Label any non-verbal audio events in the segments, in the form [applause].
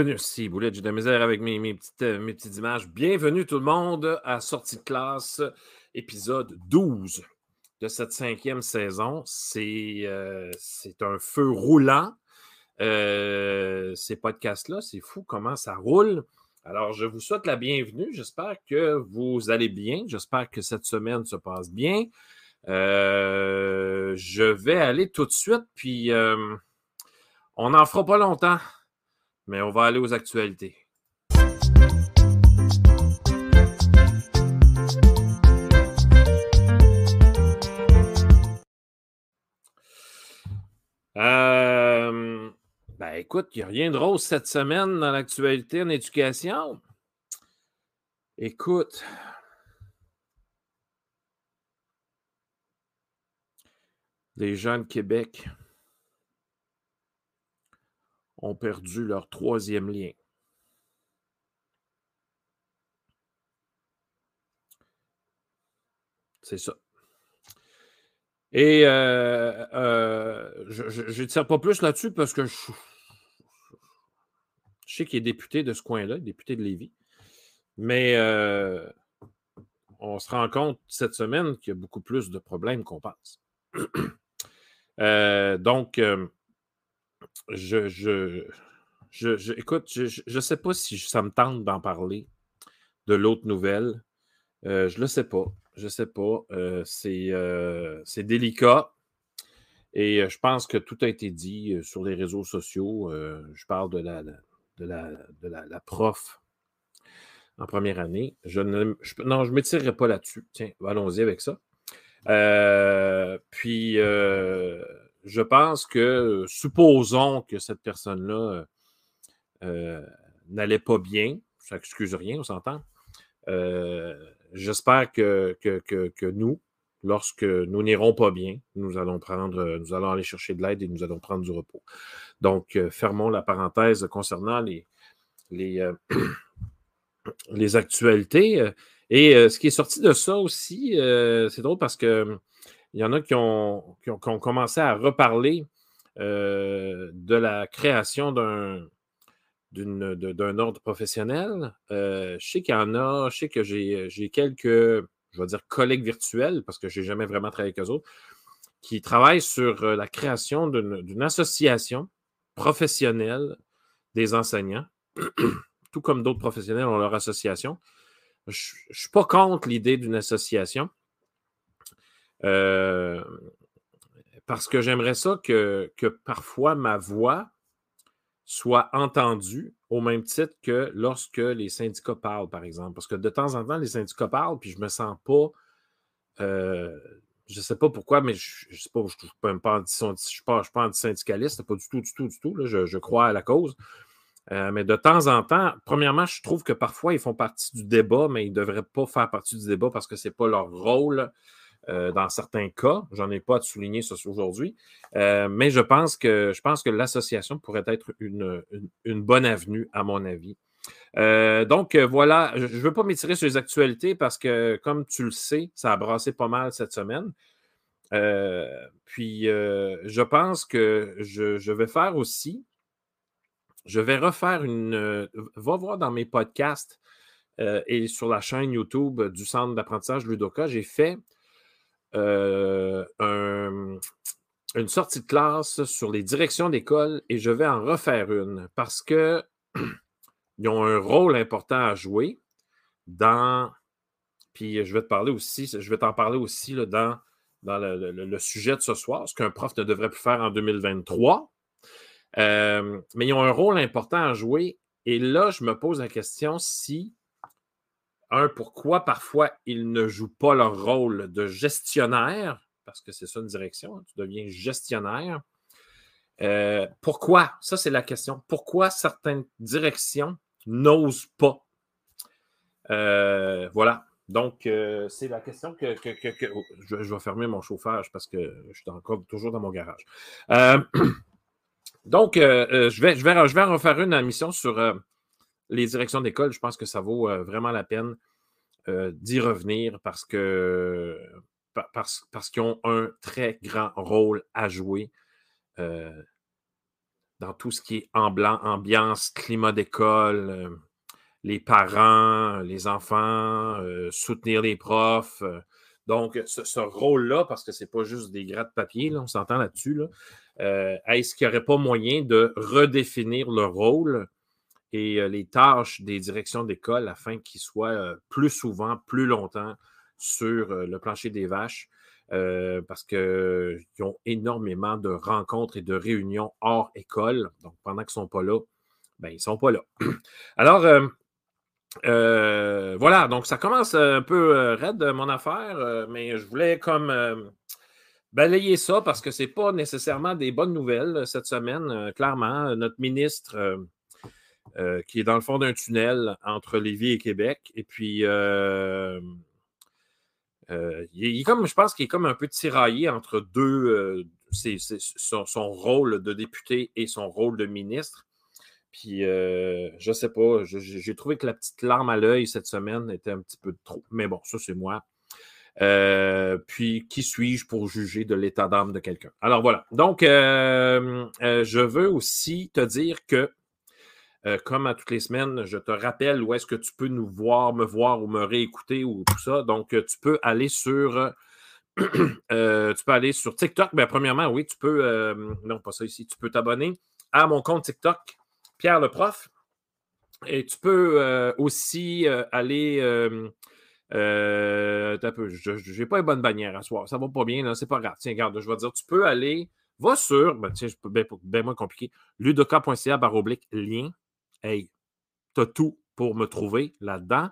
Bienvenue, si Boulette, j'ai de la misère avec mes, mes, petites, euh, mes petites images. Bienvenue tout le monde à Sortie de classe, épisode 12 de cette cinquième saison. C'est euh, un feu roulant, euh, ces podcasts-là. C'est fou comment ça roule. Alors, je vous souhaite la bienvenue. J'espère que vous allez bien. J'espère que cette semaine se passe bien. Je vais aller tout de suite, puis on n'en fera pas longtemps, mais on va aller aux actualités. Euh, ben écoute, il n'y a rien de rose cette semaine dans l'actualité en éducation. Écoute, les gens de Québec ont perdu leur troisième lien. C'est ça. Et euh, euh, je ne tire pas plus là-dessus parce que je, sais qu'il est député de ce coin-là, député de Lévis. Mais euh, on se rend compte cette semaine qu'il y a beaucoup plus de problèmes qu'on pense. [clears throat] Donc, euh, je, je, je, écoute, je ne sais pas si ça me tente d'en parler de l'autre nouvelle. je ne le sais pas. Je ne sais pas. c'est délicat. Et je pense que tout a été dit sur les réseaux sociaux. je parle de la, de la, de la, prof en première année. Je ne, non, je ne m'étirerai pas là-dessus. Tiens, allons-y avec ça. Euh, puis, euh, je pense que, supposons que cette personne-là euh, n'allait pas bien, ça n'excuse rien, on s'entend. J'espère que, nous, lorsque nous n'irons pas bien, nous allons prendre, nous allons aller chercher de l'aide et nous allons prendre du repos. Donc, fermons la parenthèse concernant les, les, [clears throat] les actualités. Et euh, ce qui est sorti de ça aussi, euh, c'est drôle parce que il y en a qui ont, commencé à reparler euh, de la création d'un d'un ordre professionnel. je sais qu'il y en a, je sais que j'ai quelques, je vais dire, collègues virtuels, parce que je n'ai jamais vraiment travaillé avec eux autres, qui travaillent sur la création d'une association professionnelle des enseignants, [clears throat] tout comme d'autres professionnels ont leur association, je ne suis pas contre l'idée d'une association. Euh, parce que j'aimerais ça que, que, parfois ma voix soit entendue au même titre que lorsque les syndicats parlent, par exemple. Parce que de temps en temps, les syndicats parlent, puis je ne me sens pas. Euh, je ne sais pas pourquoi, mais je ne sais pas, je suis pas, anti-syndicaliste, pas du tout, du tout, du tout. je, je, crois à la cause. Euh, mais de temps en temps, premièrement, je trouve que parfois, ils font partie du débat, mais ils ne devraient pas faire partie du débat parce que ce n'est pas leur rôle euh, dans certains cas. J'en ai pas à souligner ça aujourd'hui. Euh, mais je pense que, je que l'association pourrait être une, bonne avenue, à mon avis. donc voilà, je ne veux pas m'étirer sur les actualités parce que, comme tu le sais, ça a brassé pas mal cette semaine. puis je pense que je vais faire aussi je vais refaire une. Euh, va voir dans mes podcasts euh, et sur la chaîne YouTube du Centre d'apprentissage Ludoka, j'ai fait euh, une sortie de classe sur les directions d'école et je vais en refaire une parce qu'ils [clears throat] ont un rôle important à jouer dans. Puis je vais te parler aussi, je vais t'en parler aussi là, dans, dans le, sujet de ce soir, ce qu'un prof ne devrait plus faire en 2023. Euh, mais ils ont un rôle important à jouer. Et là, je me pose la question si, un, pourquoi parfois ils ne jouent pas leur rôle de gestionnaire, parce que c'est ça une direction, hein, tu deviens gestionnaire. Euh, pourquoi? Ça, c'est la question. Pourquoi certaines directions n'osent pas? Euh, voilà. Donc, c'est la question que, oh, je, vais fermer mon chauffage parce que je suis encore toujours dans mon garage. [clears throat] Donc, euh, euh, je, vais, je, vais, je vais refaire une émission sur euh, les directions d'école. Je pense que ça vaut vraiment la peine d'y revenir parce qu'ils ont un très grand rôle à jouer dans tout ce qui est ambiance, climat d'école, euh, les parents, les enfants, euh, soutenir les profs. donc, ce, rôle-là, parce que ce n'est pas juste des grattes de papier, on s'entend là-dessus, est-ce qu'il n'y aurait pas moyen de redéfinir le rôle et les tâches des directions d'école afin qu'ils soient plus souvent, plus longtemps sur le plancher des vaches? Euh, parce qu'ils ont énormément de rencontres et de réunions hors école. Donc, pendant qu'ils ne sont pas là, ben, ils ne sont pas là. [clears throat] Alors, euh, euh, voilà, donc ça commence un peu raide, mon affaire, mais je voulais comme balayer ça parce que ce n'est pas nécessairement des bonnes nouvelles cette semaine. clairement, notre ministre, qui est dans le fond d'un tunnel entre Lévis et Québec, et puis euh, il, comme, je pense qu'il est comme un peu tiraillé entre deux, euh, son, rôle de député et son rôle de ministre. Puis, euh, je sais pas, j'ai trouvé que la petite larme à l'œil cette semaine était un petit peu trop. Mais bon, ça, c'est moi. puis, qui suis-je pour juger de l'état d'âme de quelqu'un? Alors voilà. Donc, je veux aussi te dire que euh, comme à toutes les semaines, je te rappelle où est-ce que tu peux nous voir, me voir ou me réécouter ou tout ça. Donc, euh, tu peux aller sur. Euh, [clears throat] tu peux aller sur TikTok. Bien, premièrement, oui, tu peux. non, pas ça ici. Tu peux t'abonner à mon compte TikTok, Pierre le prof. Et tu peux aussi aller. je n'ai pas une bonne bannière à soir. Ça va pas bien. C'est pas grave. Tiens, regarde, je vais te dire, tu peux aller. Va sur, ben, tiens, bien moins compliqué, ludoka.ca baroblique lien hey, tu as tout pour me trouver là-dedans.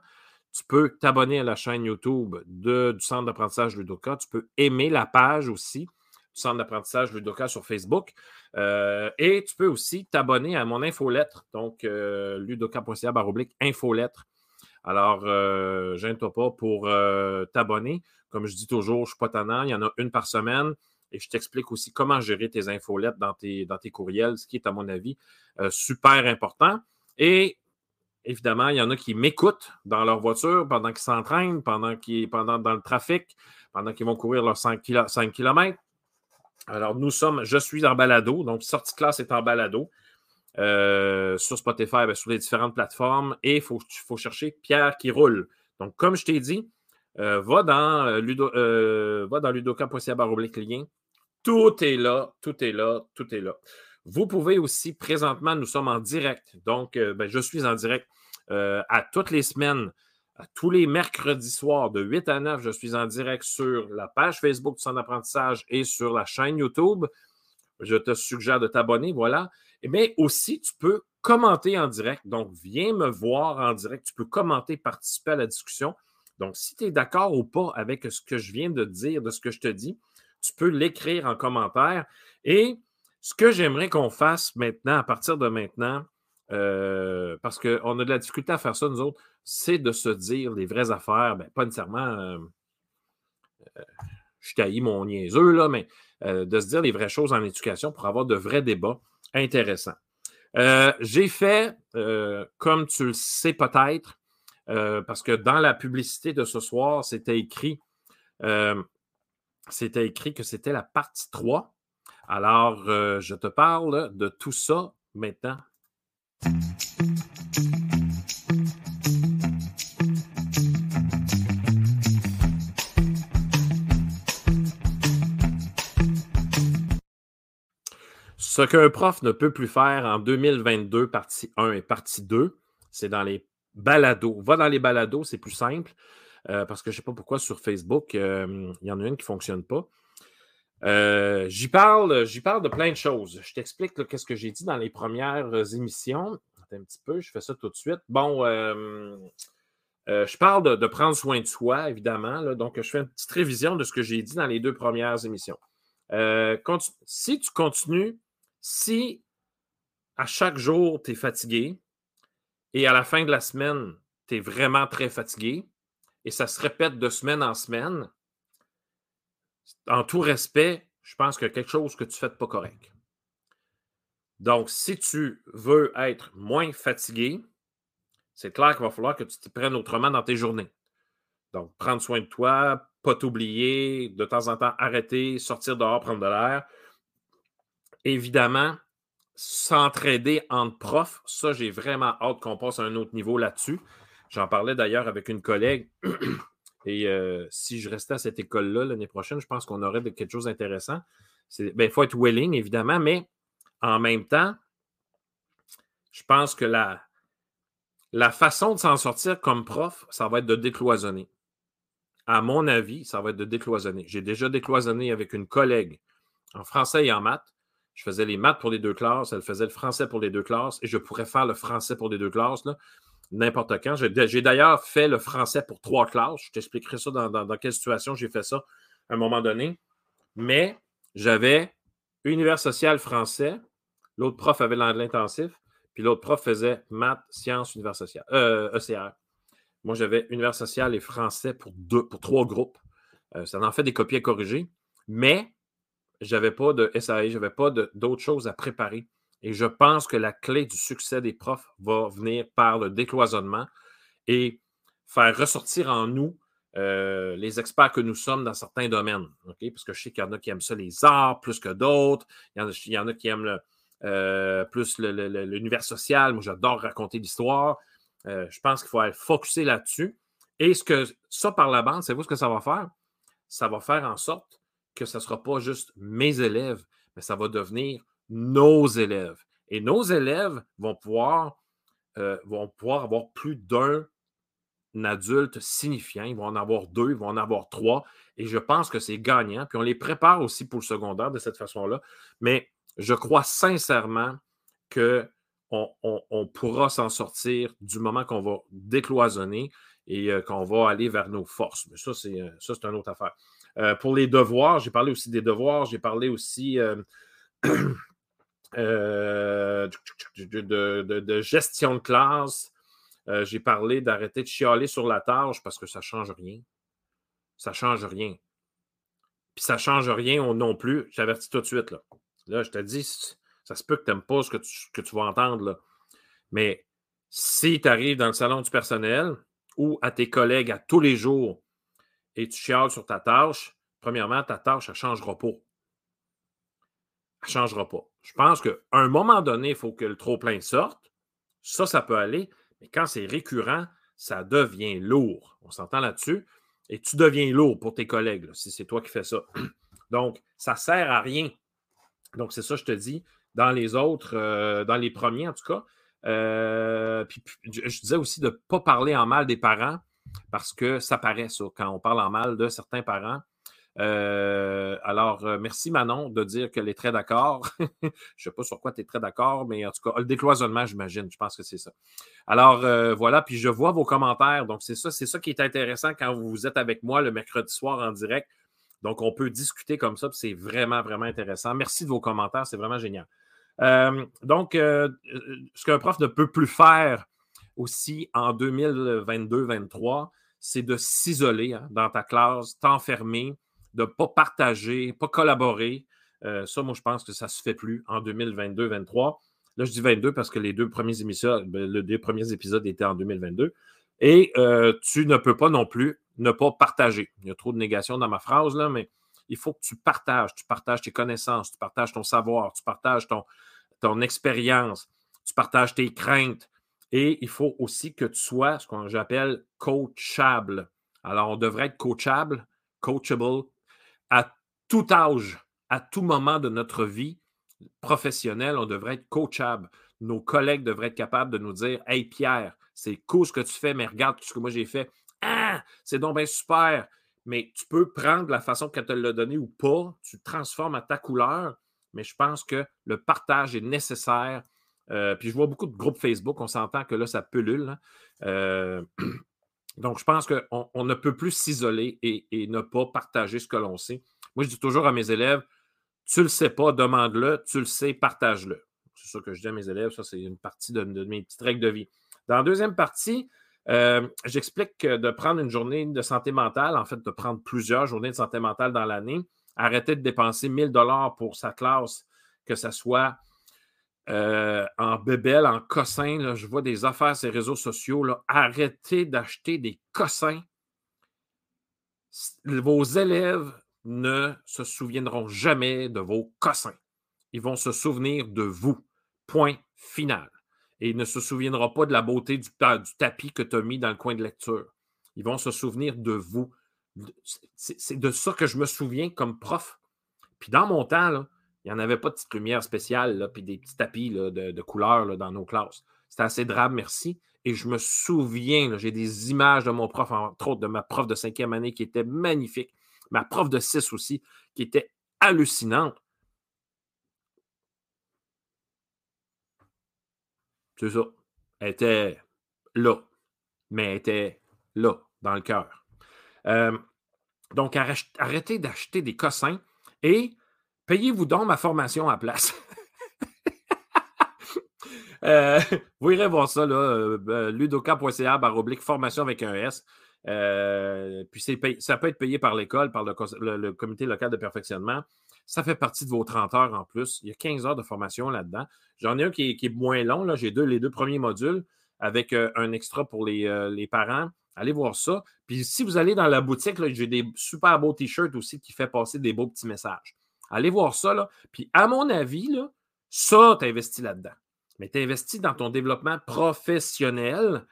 Tu peux t'abonner à la chaîne YouTube du Centre d'apprentissage Ludoka. Tu peux aimer la page aussi du Centre d'apprentissage Ludoka sur Facebook. Euh, et tu peux aussi t'abonner à mon infolettre, donc euh, ludoka.ca infolettre. Alors, euh, gêne-toi pas pour euh, t'abonner. Comme je dis toujours, je ne suis pas tannant. Il y en a une par semaine. Et je t'explique aussi comment gérer tes infolettes dans dans tes courriels, ce qui est, à mon avis, super important. Et évidemment, il y en a qui m'écoutent dans leur voiture pendant qu'ils s'entraînent, pendant qu'ils pendant dans le trafic, pendant qu'ils vont courir leurs 5, km. Alors, nous sommes, je suis en balado, donc sortie classe est en balado. Euh, sur Spotify, ben, sur les différentes plateformes, et il faut, faut, chercher Pierre qui roule. Donc, comme je t'ai dit, euh, va dans, euh, Ludo, va dans. Tout est là, tout est là, tout est là. Vous pouvez aussi, présentement, nous sommes en direct. Donc, euh, ben, je suis en direct euh, à toutes les semaines, à tous les mercredis soirs de 8 à 9. Je suis en direct sur la page Facebook du Centre d'apprentissage et sur la chaîne YouTube. Je te suggère de t'abonner, voilà. Mais aussi, tu peux commenter en direct. Donc, viens me voir en direct. Tu peux commenter, participer à la discussion. Donc, si tu es d'accord ou pas avec ce que je viens de dire, de ce que je te dis, tu peux l'écrire en commentaire. Et ce que j'aimerais qu'on fasse maintenant, à partir de maintenant, euh, parce qu'on a de la difficulté à faire ça, nous autres, c'est de se dire les vraies affaires, ben, pas nécessairement, euh, euh, je taillis mon niaiseux, là, mais de se dire les vraies choses en éducation pour avoir de vrais débats intéressants. J'ai fait, comme tu le sais peut-être, parce que dans la publicité de ce soir, c'était écrit, c'était écrit que c'était la partie 3 alors, euh, je te parle de tout ça maintenant. Ce qu'un prof ne peut plus faire en 2022, partie 1 et partie 2, c'est dans les balados. Va dans les balados, c'est plus simple, euh, parce que je ne sais pas pourquoi sur Facebook, euh, il y en a une qui ne fonctionne pas. Euh, j'y parle, j'y parle de plein de choses. Je t'explique qu'est-ce que j'ai dit dans les premières émissions. un petit peu, je fais ça tout de suite. Bon, euh, euh, je parle de, prendre soin de soi, évidemment. donc, je fais une petite révision de ce que j'ai dit dans les deux premières émissions. si tu continues, si à chaque jour, tu es fatigué et à la fin de la semaine, tu es vraiment très fatigué et ça se répète de semaine en semaine, en tout respect, je pense qu'il y a quelque chose que tu fais pas correct. Donc, si tu veux être moins fatigué, c'est clair qu'il va falloir que tu t'y prennes autrement dans tes journées. Donc, prendre soin de toi, pas t'oublier, de temps en temps arrêter, sortir dehors, prendre de l'air. Évidemment, s'entraider entre profs, ça, j'ai vraiment hâte qu'on passe à un autre niveau là-dessus. J'en parlais d'ailleurs avec une collègue. Et euh, si je restais à cette école-là l'année prochaine, je pense qu'on aurait quelque chose d'intéressant. Il ben, faut être willing, évidemment, mais en même temps, je pense que la, la façon de s'en sortir comme prof, ça va être de décloisonner. À mon avis, ça va être de décloisonner. J'ai déjà décloisonné avec une collègue en français et en maths. Je faisais les maths pour les deux classes, elle faisait le français pour les deux classes et je pourrais faire le français pour les deux classes n'importe quand. J'ai d'ailleurs fait le français pour trois classes. Je t'expliquerai ça dans, quelle situation j'ai fait ça à un moment donné. Mais j'avais univers social français, l'autre prof avait l'anglais intensif, puis l'autre prof faisait maths, sciences, univers social, euh, ECR. Moi, j'avais univers social et français pour, deux, pour trois groupes. Euh, ça en fait des copies à corriger, mais je n'avais pas de SAE, je n'avais pas d'autres choses à préparer. Et je pense que la clé du succès des profs va venir par le décloisonnement et faire ressortir en nous euh, les experts que nous sommes dans certains domaines. Parce que je sais qu'il y en a qui aiment ça, les arts, plus que d'autres. Il, y en a qui aiment euh, plus l'univers social. Moi, j'adore raconter l'histoire. Euh, je pense qu'il faut être focusé là-dessus. Et ce que ça, par la bande, c'est vous ce que ça va faire? Ça va faire en sorte que ce ne sera pas juste mes élèves, mais ça va devenir nos élèves. Et nos élèves vont pouvoir, vont pouvoir avoir plus d'un adulte signifiant. Ils vont en avoir deux, ils vont en avoir trois. Et je pense que c'est gagnant. Puis on les prépare aussi pour le secondaire de cette façon-là. Mais je crois sincèrement qu'on on, pourra s'en sortir du moment qu'on va décloisonner et euh, qu'on va aller vers nos forces. Mais ça, c'est, euh, ça, une autre affaire. Euh, pour les devoirs, j'ai parlé aussi des devoirs, j'ai parlé aussi [clears throat] de, de, gestion de classe, euh, j'ai parlé d'arrêter de chialer sur la tâche parce que ça ne change rien. Ça ne change rien. Puis ça ne change rien non plus. J'avertis tout de suite. Là, là je te dis, ça se peut que tu n'aimes pas ce que tu, vas entendre. Mais si tu arrives dans le salon du personnel ou à tes collègues à tous les jours et tu chiales sur ta tâche, premièrement, ta tâche, elle ne changera pas. Elle ne changera pas. Je pense qu'à un moment donné, il faut que le trop-plein sorte. Ça, ça peut aller. Mais quand c'est récurrent, ça devient lourd. On s'entend là-dessus? Et tu deviens lourd pour tes collègues, si c'est toi qui fais ça. [clears throat] Donc, ça ne sert à rien. Donc, c'est ça, je te dis. Dans les autres, euh, dans les premiers en tout cas. Euh, je disais aussi de ne pas parler en mal des parents parce que ça paraît ça. Quand on parle en mal de certains parents, euh, alors, euh, merci Manon de dire qu'elle est très d'accord. [laughs] je ne sais pas sur quoi tu es très d'accord, mais en tout cas, le décloisonnement, j'imagine. Je pense que c'est ça. Alors, euh, voilà. Puis je vois vos commentaires. Donc, c'est ça, c'est ça qui est intéressant quand vous êtes avec moi le mercredi soir en direct. Donc, on peut discuter comme ça. C'est vraiment, vraiment intéressant. Merci de vos commentaires. C'est vraiment génial. donc, ce qu'un prof ne peut plus faire aussi en 2022-2023, c'est de s'isoler hein, dans ta classe, t'enfermer, de ne pas partager, pas collaborer. Euh, ça, moi, je pense que ça ne se fait plus en 2022-2023. Là, je dis 22 parce que les deux premiers émissions, ben, les deux premiers épisodes étaient en 2022. Et euh, tu ne peux pas non plus ne pas partager. Il y a trop de négation dans ma phrase, là, mais il faut que tu partages. Tu partages tes connaissances, tu partages ton savoir, tu partages ton, ton expérience, tu partages tes craintes. Et il faut aussi que tu sois ce qu'on j'appelle coachable. Alors, on devrait être coachable, coachable, à tout âge, à tout moment de notre vie professionnelle, on devrait être coachable. Nos collègues devraient être capables de nous dire Hey Pierre, c'est cool ce que tu fais, mais regarde tout ce que moi j'ai fait. Ah, c'est donc bien super. Mais tu peux prendre la façon qu'elle te l'a donné ou pas, tu transformes à ta couleur, mais je pense que le partage est nécessaire. Euh, puis je vois beaucoup de groupes Facebook, on s'entend que là, ça pullule. Hein. Euh, [clears throat] Donc, je pense qu'on ne peut plus s'isoler et, ne pas partager ce que l'on sait. Moi, je dis toujours à mes élèves, tu le sais pas, demande-le, tu le sais, partage-le. C'est ça que je dis à mes élèves, ça c'est une partie de, mes petites règles de vie. Dans la deuxième partie, euh, j'explique que de prendre une journée de santé mentale, en fait, de prendre plusieurs journées de santé mentale dans l'année, arrêter de dépenser 1000 dollars pour sa classe, que ce soit euh, en bébelle, en cossin. je vois des affaires sur les réseaux sociaux. Arrêtez d'acheter des cossins. Vos élèves ne se souviendront jamais de vos cossins. Ils vont se souvenir de vous Point final. Et il ne se souviendra pas de la beauté du, du tapis que tu as mis dans le coin de lecture. Ils vont se souvenir de vous. C'est de ça que je me souviens comme prof. Puis dans mon temps, là, il n'y en avait pas de petites lumières spéciales, puis des petits tapis de, de couleurs dans nos classes. C'était assez drame, merci. Et je me souviens, j'ai des images de mon prof, entre autres de ma prof de cinquième année qui était magnifique, ma prof de six aussi, qui était hallucinante. C'est ça. Elle était là, mais elle était là, dans le cœur. Euh, donc, arrêtez d'acheter des cossins et payez-vous donc ma formation à place. [laughs] Euh, vous irez voir ça, là, euh, euh, ludoka.ca, oblique formation avec un S. puis ça peut être payé par l'école, par le, comité local de perfectionnement. Ça fait partie de vos 30 heures en plus. Il y a 15 heures de formation là-dedans. J'en ai un qui est, moins long. J'ai les deux premiers modules avec un extra pour les, parents. Allez voir ça. Puis si vous allez dans la boutique, j'ai des super beaux t-shirts aussi qui fait passer des beaux petits messages. Allez voir ça. Là. Puis à mon avis, là, ça, tu investi là-dedans mais tu investis dans ton développement professionnel.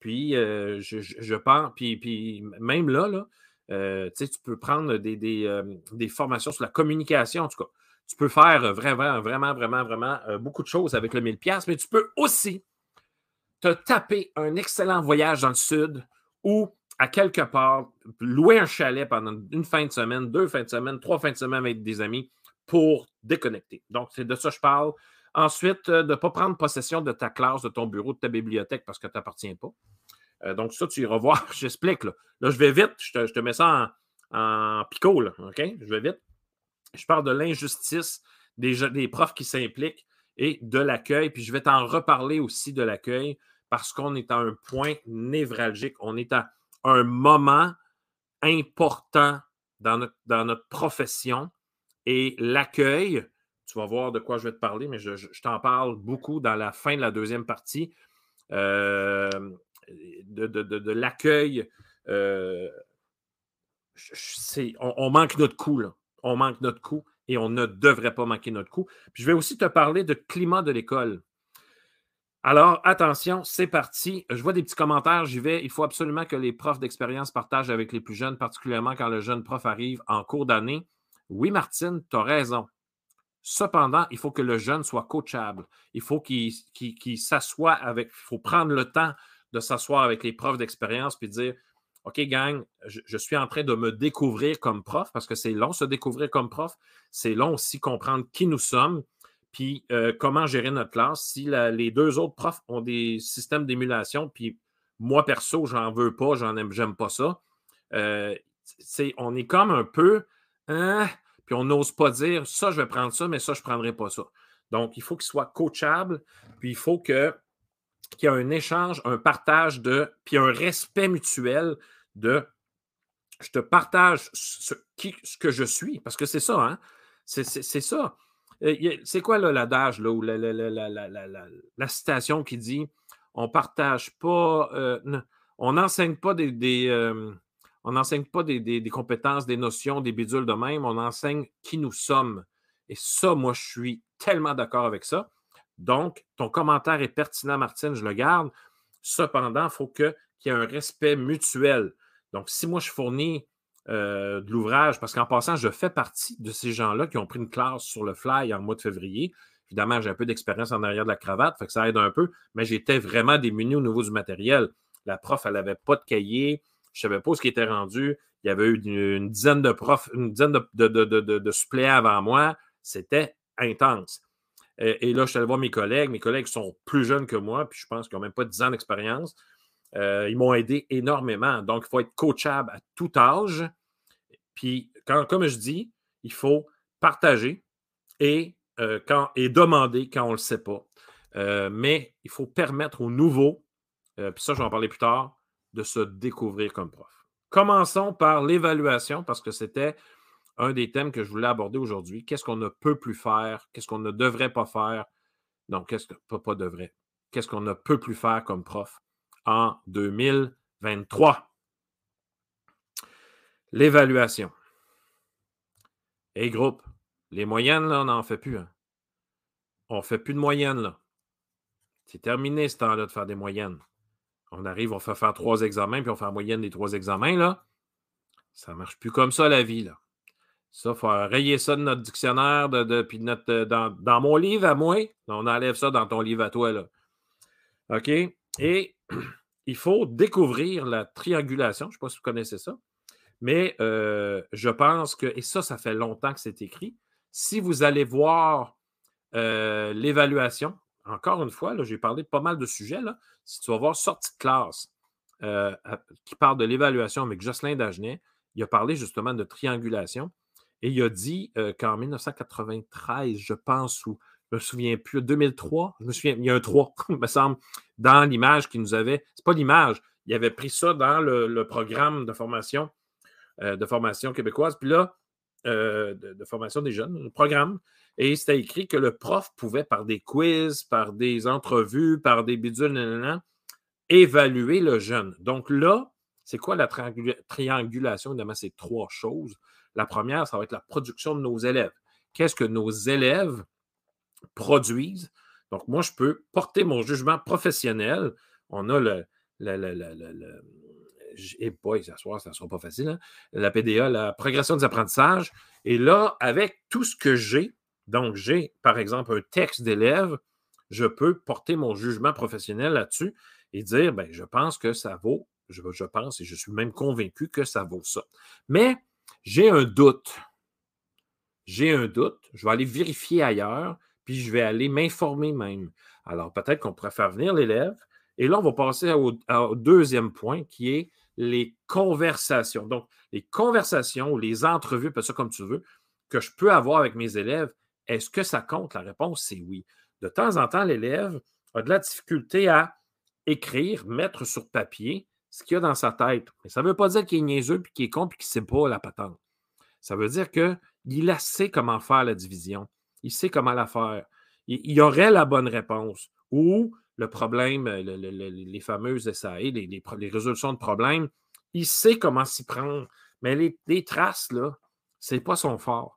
Puis, euh, je, pense, puis, puis, même là, là euh, tu peux prendre des, euh, des, formations sur la communication, en tout cas. Tu peux faire vraiment, vraiment, vraiment, vraiment beaucoup de choses avec le 1000$, mais tu peux aussi te taper un excellent voyage dans le sud ou à quelque part louer un chalet pendant une fin de semaine, deux fins de semaine, trois fins de semaine avec des amis pour déconnecter. Donc, c'est de ça que je parle. Ensuite, euh, de ne pas prendre possession de ta classe, de ton bureau, de ta bibliothèque parce que tu n'appartiens pas. Euh, donc, ça, tu iras voir. [laughs] J'explique. Là. je vais vite. Je te, mets ça en, en picot. OK? Je vais vite. Je parle de l'injustice des, des profs qui s'impliquent et de l'accueil. Puis je vais t'en reparler aussi de l'accueil parce qu'on est à un point névralgique. On est à un moment important dans notre, profession et l'accueil tu vas voir de quoi je vais te parler, mais je, t'en parle beaucoup dans la fin de la deuxième partie euh, de, l'accueil. Euh, on, manque notre coup, là. On manque notre coup et on ne devrait pas manquer notre coup. Je vais aussi te parler de climat de l'école. Alors, attention, c'est parti. Je vois des petits commentaires, j'y vais. Il faut absolument que les profs d'expérience partagent avec les plus jeunes, particulièrement quand le jeune prof arrive en cours d'année. Oui, Martine, tu as raison. Cependant, il faut que le jeune soit coachable. Il faut qu'il s'assoie avec, il faut prendre le temps de s'asseoir avec les profs d'expérience puis dire OK, gang, je, suis en train de me découvrir comme prof parce que c'est long se découvrir comme prof. C'est long aussi comprendre qui nous sommes puis euh, comment gérer notre classe. Si les deux autres profs ont des systèmes d'émulation, puis moi, perso, j'en veux pas, j'en aime, j'aime pas ça. Euh, on est comme un peu. Hein, puis on n'ose pas dire ça, je vais prendre ça, mais ça, je ne prendrai pas ça. Donc, il faut qu'il soit coachable, puis il faut qu'il y ait un échange, un partage de, puis un respect mutuel de je te partage ce, que je suis, parce que c'est ça, hein? C'est ça. Euh, c'est quoi l'adage, ou la, citation qui dit on partage pas, euh, on n'enseigne pas des, euh, on n'enseigne pas des, compétences, des notions, des bidules de même, on enseigne qui nous sommes. Et ça, moi, je suis tellement d'accord avec ça. Donc, ton commentaire est pertinent, Martine, je le garde. Cependant, il faut qu'il y ait un respect mutuel. Donc, si moi, je fournis euh, de l'ouvrage, parce qu'en passant, je fais partie de ces gens-là qui ont pris une classe sur le fly en mois de février. Évidemment, j'ai un peu d'expérience en arrière de la cravate, fait que ça aide un peu, mais j'étais vraiment démuni au niveau du matériel. La prof, elle n'avait pas de cahier, je ne savais pas ce qui était rendu. Il y avait eu une, dizaine de profs, une dizaine de, de, suppléants avant moi. C'était intense. Et, là, je suis allé voir mes collègues. Mes collègues sont plus jeunes que moi, puis je pense qu'ils n'ont même pas 10 ans d'expérience. Euh, ils m'ont aidé énormément. Donc, il faut être coachable à tout âge. Puis, comme je dis, il faut partager et, euh, demander quand on ne le sait pas. Euh, mais il faut permettre aux nouveaux, puis ça, je vais en parler plus tard, de se découvrir comme prof. Commençons par l'évaluation parce que c'était un des thèmes que je voulais aborder aujourd'hui. Qu'est-ce qu'on ne peut plus faire? Qu'est-ce qu'on ne devrait pas faire? Non, qu'est-ce que pas, pas devrait? Qu'est-ce qu'on ne peut plus faire comme prof? En 2023? L'évaluation. Et groupe, les moyennes, là, on n'en fait plus. Hein. On ne fait plus de moyennes, là. C'est terminé ce temps-là de faire des moyennes. On arrive, on fait faire trois examens, puis on fait la moyenne des trois examens, là. Ça ne marche plus comme ça, la vie, là. Ça, il faut rayer ça de notre dictionnaire, de, puis notre, euh, dans, mon livre à moi. On enlève ça dans ton livre à toi, là. OK? Et [clears throat] il faut découvrir la triangulation. Je ne sais pas si vous connaissez ça. Mais euh, je pense que, et ça, ça fait longtemps que c'est écrit. Si vous allez voir euh, l'évaluation, encore une fois, j'ai parlé de pas mal de sujets. Là. Si tu vas voir sortie de classe euh, qui parle de l'évaluation avec Jocelyn Dagenet, il a parlé justement de triangulation et il a dit qu'en 1993, je pense, ou je me souviens plus, 2003, je me souviens, il y a un 3, [laughs] il me semble, dans l'image qu'il nous avait. C'est pas l'image, il avait pris ça dans le, programme de formation, euh, de formation québécoise, puis là, de, de, formation des jeunes, le programme, et c'était écrit que le prof pouvait, par des quiz, par des entrevues, par des bidules, évaluer le jeune. Donc là, c'est quoi la triangulation? Évidemment, c'est trois choses. La première, ça va être la production de nos élèves. Qu'est-ce que nos élèves produisent? Donc, moi, je peux porter mon jugement professionnel. On a le. le, le, le et boy, ça ne sera pas facile. Hein? La PDA, la progression des apprentissages. Et là, avec tout ce que j'ai, donc, j'ai, par exemple, un texte d'élève, je peux porter mon jugement professionnel là-dessus et dire, ben, je pense que ça vaut, je, je, pense et je suis même convaincu que ça vaut ça. Mais j'ai un doute. J'ai un doute. Je vais aller vérifier ailleurs, puis je vais aller m'informer même. Alors, peut-être qu'on pourrait faire venir l'élève. Et là, on va passer au, deuxième point qui est les conversations. Donc, les conversations ou les entrevues, pas ça comme tu veux, que je peux avoir avec mes élèves est-ce que ça compte? La réponse, c'est oui. De temps en temps, l'élève a de la difficulté à écrire, mettre sur papier ce qu'il y a dans sa tête. Mais ça ne veut pas dire qu'il est niaiseux, puis qu'il est con, puis qu'il ne sait pas la patente. Ça veut dire qu'il sait comment faire la division. Il sait comment la faire. Il, y aurait la bonne réponse. Ou le problème, les fameuses SAE, les, les, résolutions de problèmes, il sait comment s'y prendre. Mais les, les traces, là, ce n'est pas son fort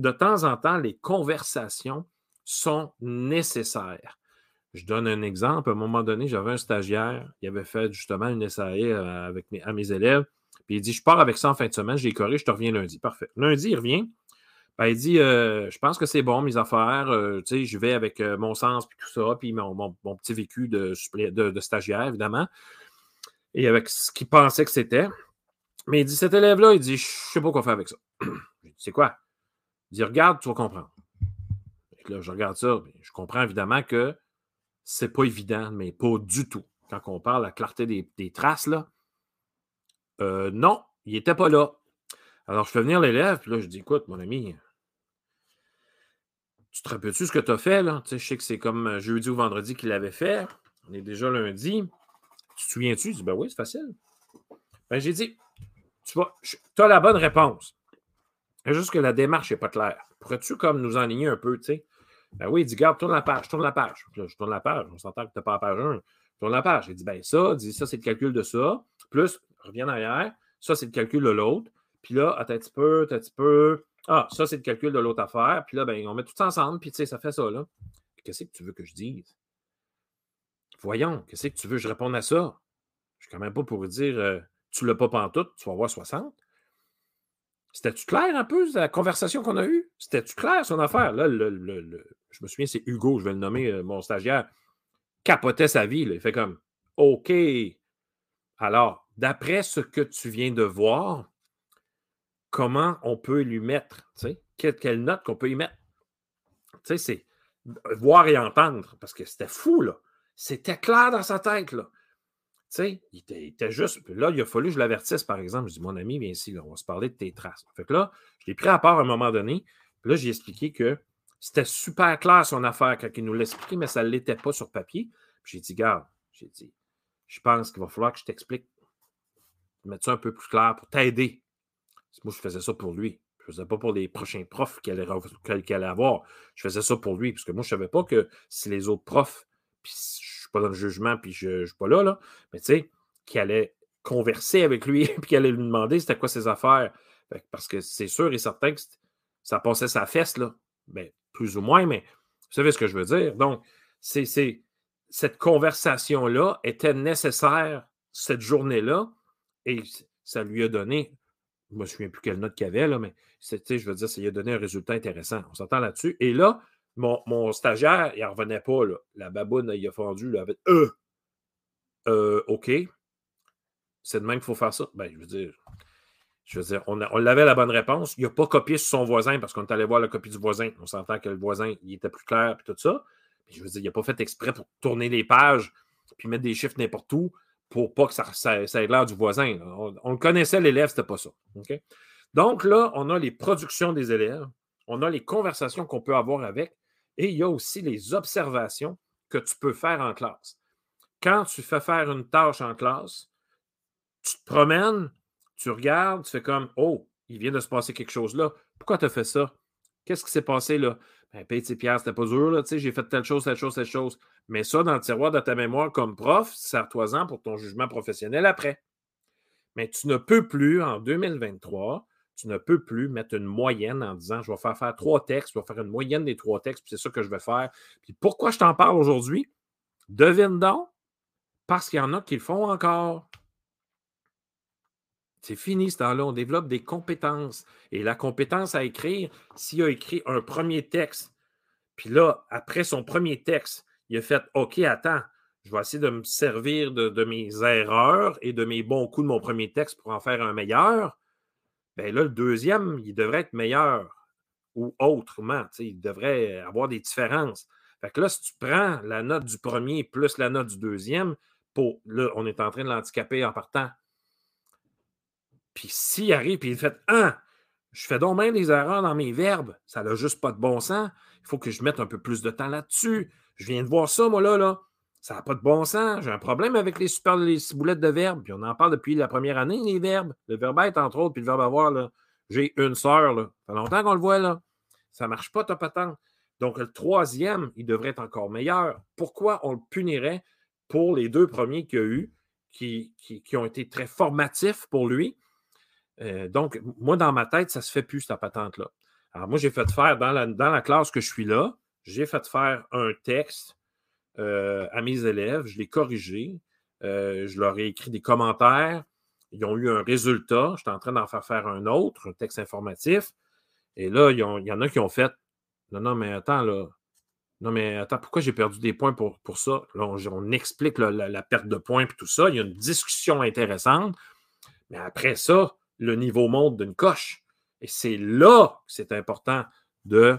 de temps en temps, les conversations sont nécessaires. Je donne un exemple. À un moment donné, j'avais un stagiaire, il avait fait justement une SAE euh, avec mes, à mes élèves. Puis il dit Je pars avec ça en fin de semaine, j'ai corrigé, je te reviens lundi. Parfait. Lundi, il revient. Ben, il dit euh, Je pense que c'est bon, mes affaires. Euh, tu sais, je vais avec mon sens, puis tout ça, puis mon, petit vécu de, stagiaire, évidemment. Et avec ce qu'il pensait que c'était. Mais il dit Cet élève-là, il dit Je sais pas quoi faire avec ça. [clears throat] C'est quoi? Il dit Regarde, tu vas comprendre. là, je regarde ça, je comprends évidemment que c'est pas évident, mais pas du tout. Quand on parle de la clarté des, traces, là, euh, non, il n'était pas là. Alors, je fais venir l'élève, puis là, je dis Écoute, mon ami, tu te rappelles-tu ce que tu as fait, là? Tu sais, je sais que c'est comme jeudi ou vendredi qu'il l'avait fait. On est déjà lundi. Tu te souviens-tu? Je dis Ben oui, c'est facile. Ben, j'ai dit Tu vois, tu as la bonne réponse. Juste que la démarche n'est pas claire. Pourrais-tu comme nous enligner un peu, tu sais? Ben oui, il dit, garde, tourne la page, tourne la page. je tourne la page, on s'entend que tu n'as pas la page 1. Tourne la page. Il dit, ben ça, dit, ça, c'est le calcul de ça. Plus, reviens en arrière. Ça, c'est le calcul de l'autre. Puis là, attends un petit peu, attends un petit peu. Ah, ça, c'est le calcul de l'autre affaire. Puis là, ben, on met tout ça ensemble, puis tu sais, ça fait ça, là. Qu'est-ce que tu veux que je dise? Voyons, qu'est-ce que tu veux que je réponde à ça? Je suis quand même pas pour dire, euh, tu l'as pas pantoute, tu vas avoir 60. C'était-tu clair un peu, la conversation qu'on a eue? C'était-tu clair, son affaire? Là, le, je me souviens, c'est Hugo, je vais le nommer, euh, mon stagiaire, capotait sa vie. Il fait comme OK. Alors, d'après ce que tu viens de voir, comment on peut lui mettre? Quelle, quelle note qu'on peut y mettre? C'est voir et entendre, parce que c'était fou, là. C'était clair dans sa tête, là. Il était, juste. Là, il a fallu que je l'avertisse, par exemple. Je dis, mon ami, viens ici, on va se parler de tes traces. Fait que là, je l'ai pris à part à un moment donné. Là, j'ai expliqué que c'était super clair son affaire quand il nous l'expliquait, mais ça ne l'était pas sur papier. J'ai dit, garde, j'ai dit, je pense qu'il va falloir que je t'explique. Mettre ça un peu plus clair pour t'aider. Moi, je faisais ça pour lui. Je ne faisais pas pour les prochains profs qu'il allait, avoir. Je faisais ça pour lui, parce que moi, je ne savais pas que si les autres profs, puis pas dans le jugement, puis je ne suis pas là, là. Mais tu sais, qui allait converser avec lui, [laughs] puis qui allait lui demander c'était quoi ses affaires. parce que c'est sûr et certain que ça passait sa fesse, là. Ben, plus ou moins, mais vous savez ce que je veux dire. Donc, c'est cette conversation-là était nécessaire cette journée-là et ça lui a donné, je me souviens plus quelle note qu'il y avait, mais je veux dire, ça lui a donné un résultat intéressant. On s'entend là-dessus. Et là, mon, stagiaire, il n'en revenait pas. La baboune, il a fondu là, avec euh, euh, OK. C'est de même qu'il faut faire ça. Ben, je veux dire, je veux dire, on, on avait la bonne réponse. Il n'a pas copié sur son voisin parce qu'on est allé voir la copie du voisin. On s'entend que le voisin, était plus clair et tout ça. je veux dire, il n'a pas fait exprès pour tourner les pages puis mettre des chiffres n'importe où pour pas que ça, ait l'air du voisin. On, connaissait, l'élève, c'était pas ça. Donc là, on a les productions des élèves, on a les conversations qu'on peut avoir avec, et il y a aussi les observations que tu peux faire en classe. Quand tu fais faire une tâche en classe, tu te promènes, tu regardes, tu fais comme Oh, il vient de se passer quelque chose là. Pourquoi tu as fait ça? Qu'est-ce qui s'est passé là? Ben, Petit Pierre, c'était pas dur, là, j'ai fait telle chose, telle chose, telle chose. Mais ça, dans le tiroir de ta mémoire comme prof, sers-toi-en pour ton jugement professionnel après. Mais tu ne peux plus, en 2023, tu ne peux plus mettre une moyenne en disant je vais faire faire trois textes, je vais faire une moyenne des trois textes, puis c'est ça que je vais faire. Puis pourquoi je t'en parle aujourd'hui? Devine donc, parce qu'il y en a qui le font encore. C'est fini ce temps-là. On développe des compétences. Et la compétence à écrire, s'il a écrit un premier texte, puis là, après son premier texte, il a fait OK, attends, je vais essayer de me servir de, mes erreurs et de mes bons coups de mon premier texte pour en faire un meilleur. Bien là, le deuxième, il devrait être meilleur ou autrement. Il devrait avoir des différences. Fait que là, si tu prends la note du premier plus la note du deuxième, pour, là, on est en train de l'handicaper en partant. Puis s'il arrive, puis il fait un, je fais donc même des erreurs dans mes verbes, ça n'a juste pas de bon sens. Il faut que je mette un peu plus de temps là-dessus. Je viens de voir ça, moi, là, là. Ça n'a pas de bon sens. J'ai un problème avec les super les ciboulettes de verbes. Puis on en parle depuis la première année, les verbes. Le verbe être, entre autres, puis le verbe avoir, là. J'ai une sœur, là. Ça fait longtemps qu'on le voit, là. Ça ne marche pas, top tant. Donc, le troisième, il devrait être encore meilleur. Pourquoi on le punirait pour les deux premiers qu'il y a eu, qui, qui, ont été très formatifs pour lui? Euh, donc, moi, dans ma tête, ça ne se fait plus, cette patente-là. Alors, moi, j'ai fait faire, dans la, dans la classe que je suis là, j'ai fait faire un texte euh, à mes élèves, je l'ai corrigé, euh, je leur ai écrit des commentaires, ils ont eu un résultat, j'étais en train d'en faire faire un autre, un texte informatif, et là, il y en a qui ont fait Non, non, mais attends, là. Non, mais attends, pourquoi j'ai perdu des points pour, pour ça? On, explique la, perte de points et tout ça. Il y a une discussion intéressante. Mais après ça, le niveau monte d'une coche. Et c'est là que c'est important de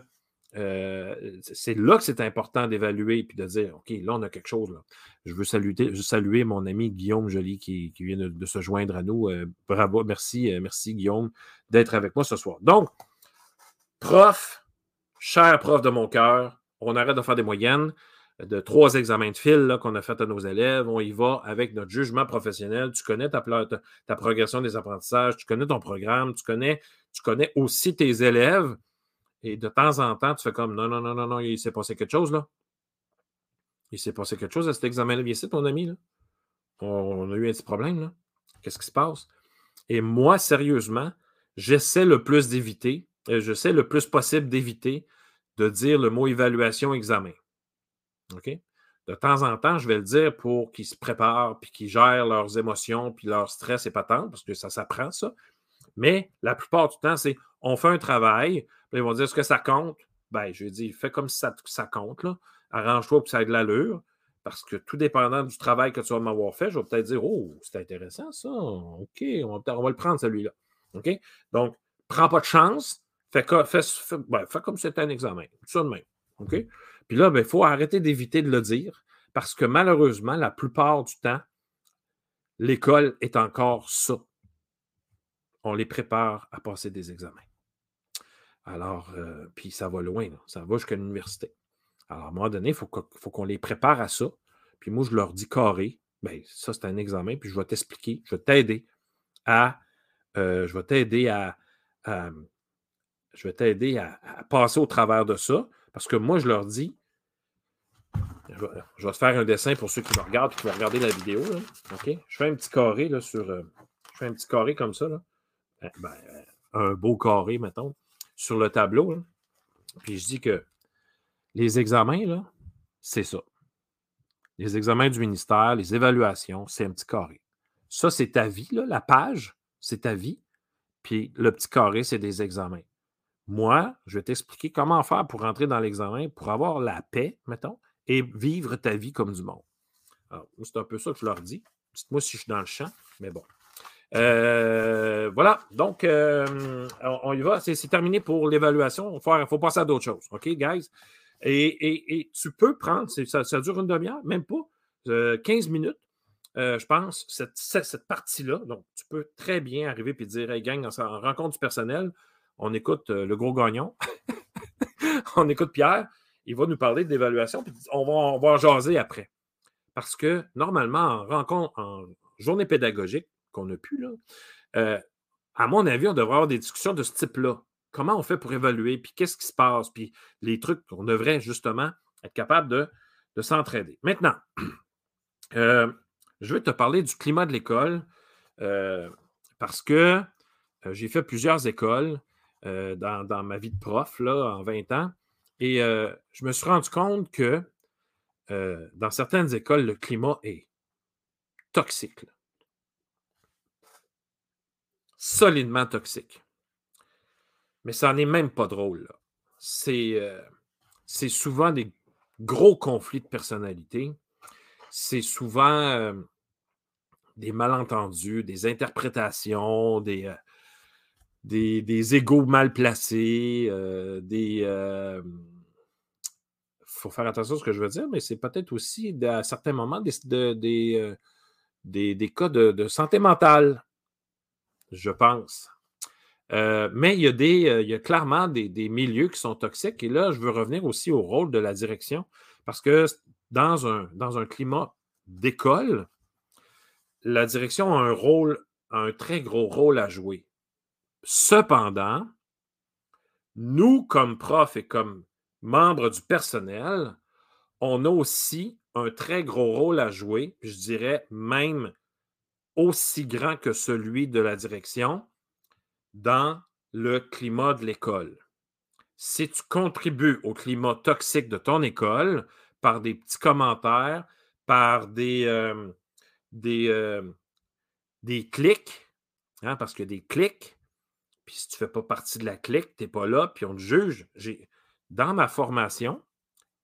euh, c'est là que c'est important d'évaluer et de dire OK, là, on a quelque chose. Je veux saluer, saluer mon ami Guillaume Joly qui, vient de, se joindre à nous. Euh, bravo, merci, euh, merci Guillaume d'être avec moi ce soir. Donc, prof, cher prof de mon cœur, on arrête de faire des moyennes de trois examens de fil qu'on a fait à nos élèves. On y va avec notre jugement professionnel. Tu connais ta, progression des apprentissages, tu connais ton programme, tu connais, tu connais aussi tes élèves. Et de temps en temps, tu fais comme non, non, non, non, non, il s'est passé quelque chose là. Il s'est passé quelque chose à cet examen-là. Viens ici, ton ami. Là. On, a eu un petit problème. là. Qu'est-ce qui se passe? Et moi, sérieusement, j'essaie le plus d'éviter, euh, j'essaie le plus possible d'éviter de dire le mot évaluation, examen. OK? De temps en temps, je vais le dire pour qu'ils se préparent, puis qu'ils gèrent leurs émotions, puis leur stress et patente, parce que ça s'apprend, ça. Mais la plupart du temps, c'est on fait un travail, ils vont dire est-ce que ça compte? Ben, je dis, fais comme si ça, ça compte. Arrange-toi pour que ça ait de l'allure. Parce que tout dépendant du travail que tu vas m'avoir fait, je vais peut-être dire Oh, c'est intéressant ça. OK, on va, on va le prendre celui-là. OK? Donc, prends pas de chance. Fais, fais, fais, comme si c'était un examen. Ça de même. OK? Puis là, il ben, faut arrêter d'éviter de le dire parce que malheureusement, la plupart du temps, l'école est encore ça. On les prépare à passer des examens. Alors, euh, puis ça va loin, ça va jusqu'à l'université. Alors, à un moment donné, il faut, qu'on les prépare à ça. Puis moi, je leur dis carré, bien, ça, c'est un examen, puis je vais t'expliquer, je vais t'aider à, euh, je vais t'aider à, je vais t'aider à, passer au travers de ça, parce que moi, je leur dis, je vais, te faire un dessin pour ceux qui me regardent et qui vont regarder la vidéo. Je fais un petit carré là, sur. Euh, je fais un petit carré comme ça. Là. Ben, un beau carré, mettons sur le tableau. Puis je dis que les examens, c'est ça. les examens du ministère, les évaluations, c'est un petit carré. Ça, c'est ta vie, la page, c'est ta vie. Puis le petit carré, c'est des examens. Moi, je vais t'expliquer comment faire pour rentrer dans l'examen, pour avoir la paix, mettons, et vivre ta vie comme du monde. C'est un peu ça que je leur dis. Dites-moi si je suis dans le champ, mais bon. Euh, voilà, donc euh, on, y va. C'est terminé pour l'évaluation. Il faut, passer à d'autres choses. OK, guys? Et, tu peux prendre, ça, ça, dure une demi-heure, même pas, 15 euh, minutes, je pense, cette, cette, partie-là. Donc, tu peux très bien arriver et dire Hey, gang, en, rencontre du personnel, on écoute le gros gagnon, [laughs] on écoute Pierre, il va nous parler de l'évaluation, puis on va, jaser après. Parce que normalement, en rencontre, en journée pédagogique, qu'on a pu, là, euh, à mon avis, on devrait avoir des discussions de ce type-là. Comment on fait pour évaluer, puis qu'est-ce qui se passe, puis les trucs qu'on devrait justement être capable de, s'entraider. Maintenant, [clears throat] euh, je vais te parler du climat de l'école euh, parce que j'ai fait plusieurs écoles dans, ma vie de prof en 20 ans et je me suis rendu compte que dans certaines écoles, le climat est toxique solidement toxique. Mais ça n'est même pas drôle. C'est souvent des gros conflits de personnalité. C'est souvent des malentendus, des interprétations, des, des, égaux mal placés, des. Faut faire attention à ce que je veux dire, mais c'est peut-être aussi à certains moments des, des, des cas de santé mentale je pense. Euh, mais il y, a des, euh, il y a clairement des, milieux qui sont toxiques. Et là, je veux revenir aussi au rôle de la direction, parce que dans un, dans un climat d'école, la direction a un rôle, un très gros rôle à jouer. Cependant, nous, comme profs et comme membres du personnel, on a aussi un très gros rôle à jouer, je dirais même aussi grand que celui de la direction dans le climat de l'école. Si tu contribues au climat toxique de ton école par des petits commentaires, par des, euh, des, euh, des clics, hein, parce que des clics, puis si tu ne fais pas partie de la clique, tu n'es pas là, puis on te juge. Dans ma formation,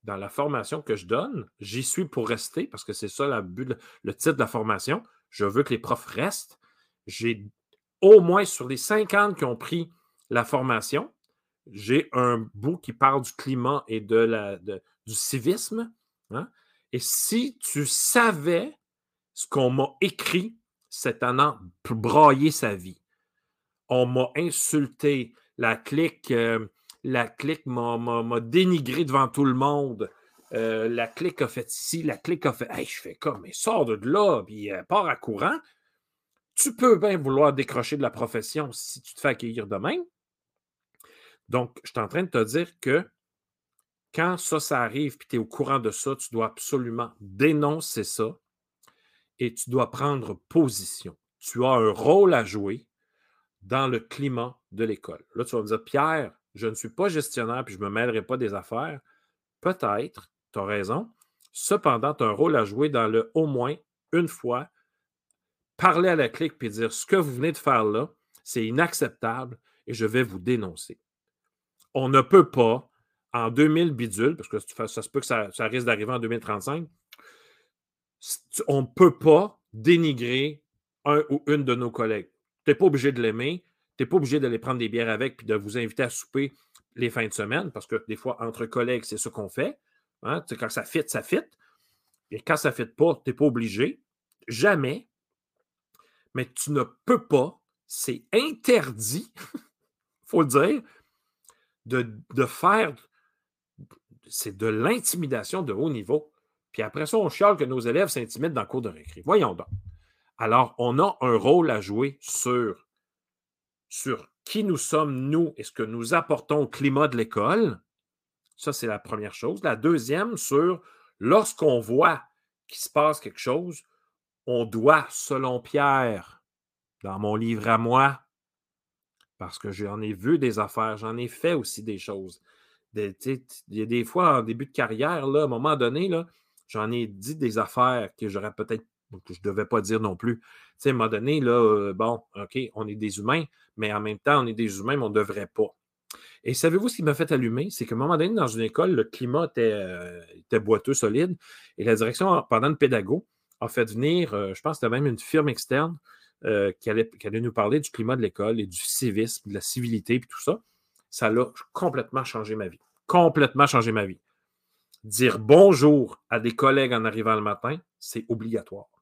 dans la formation que je donne, j'y suis pour rester, parce que c'est ça but, le titre de la formation je veux que les profs restent. J'ai au moins sur les 50 qui ont pris la formation, j'ai un bout qui parle du climat et de la, du civisme. Hein. Et si tu savais ce qu'on m'a écrit cet an pour brailler sa vie, on m'a insulté, la clique, euh, la clique m'a dénigré devant tout le monde. Euh, la clique a fait ici, la clique a fait. Hey, je fais comme, mais sors de là, puis euh, pars à courant. Tu peux bien vouloir décrocher de la profession si tu te fais accueillir demain. Donc, je suis en train de te dire que quand ça, ça arrive, puis tu es au courant de ça, tu dois absolument dénoncer ça et tu dois prendre position. Tu as un rôle à jouer dans le climat de l'école. Là, tu vas me dire, Pierre, je ne suis pas gestionnaire puis je ne me mêlerai pas des affaires. Peut-être, tu as raison. Cependant, tu as un rôle à jouer dans le au moins une fois, parler à la clique et dire ce que vous venez de faire là, c'est inacceptable et je vais vous dénoncer. On ne peut pas, en 2000 bidule, parce que ça se peut que ça, risque d'arriver en 2035, on ne peut pas dénigrer un ou une de nos collègues. Tu n'es pas obligé de l'aimer, tu n'es pas obligé d'aller prendre des bières avec puis de vous inviter à souper les fins de semaine, parce que des fois, entre collègues, c'est ce qu'on fait. Hein, quand ça fit, ça fit. Et quand ça ne fit pas, tu n'es pas obligé. Jamais. Mais tu ne peux pas, c'est interdit, il [laughs] faut le dire, de, faire. C'est de l'intimidation de haut niveau. Puis après ça, on chiale que nos élèves s'intimident dans le cours de récré. Voyons donc. Alors, on a un rôle à jouer sur, sur qui nous sommes, nous, et ce que nous apportons au climat de l'école. Ça, c'est la première chose. La deuxième, sur lorsqu'on voit qu'il se passe quelque chose, on doit, selon Pierre, dans mon livre à moi, parce que j'en ai vu des affaires, j'en ai fait aussi des choses. il y a des fois, en début de carrière, là, à un moment donné, J'en ai dit des affaires que j'aurais peut-être que je ne devais pas dire non plus. Tu sais, à un moment donné, là, euh, bon, OK, on est des humains, mais en même temps, on est des humains, mais on ne devrait pas. Et savez-vous ce qui m'a fait allumer? C'est qu'à un moment donné, dans une école, le climat était, euh, boiteux, solide, et la direction, pendant le pédago, a fait venir, euh, je pense que c'était même une firme externe qui allait, qui, allait, nous parler du climat de l'école et du civisme, de la civilité, et tout ça. Ça a complètement changé ma vie. Complètement changé ma vie. Dire bonjour à des collègues en arrivant le matin, c'est obligatoire.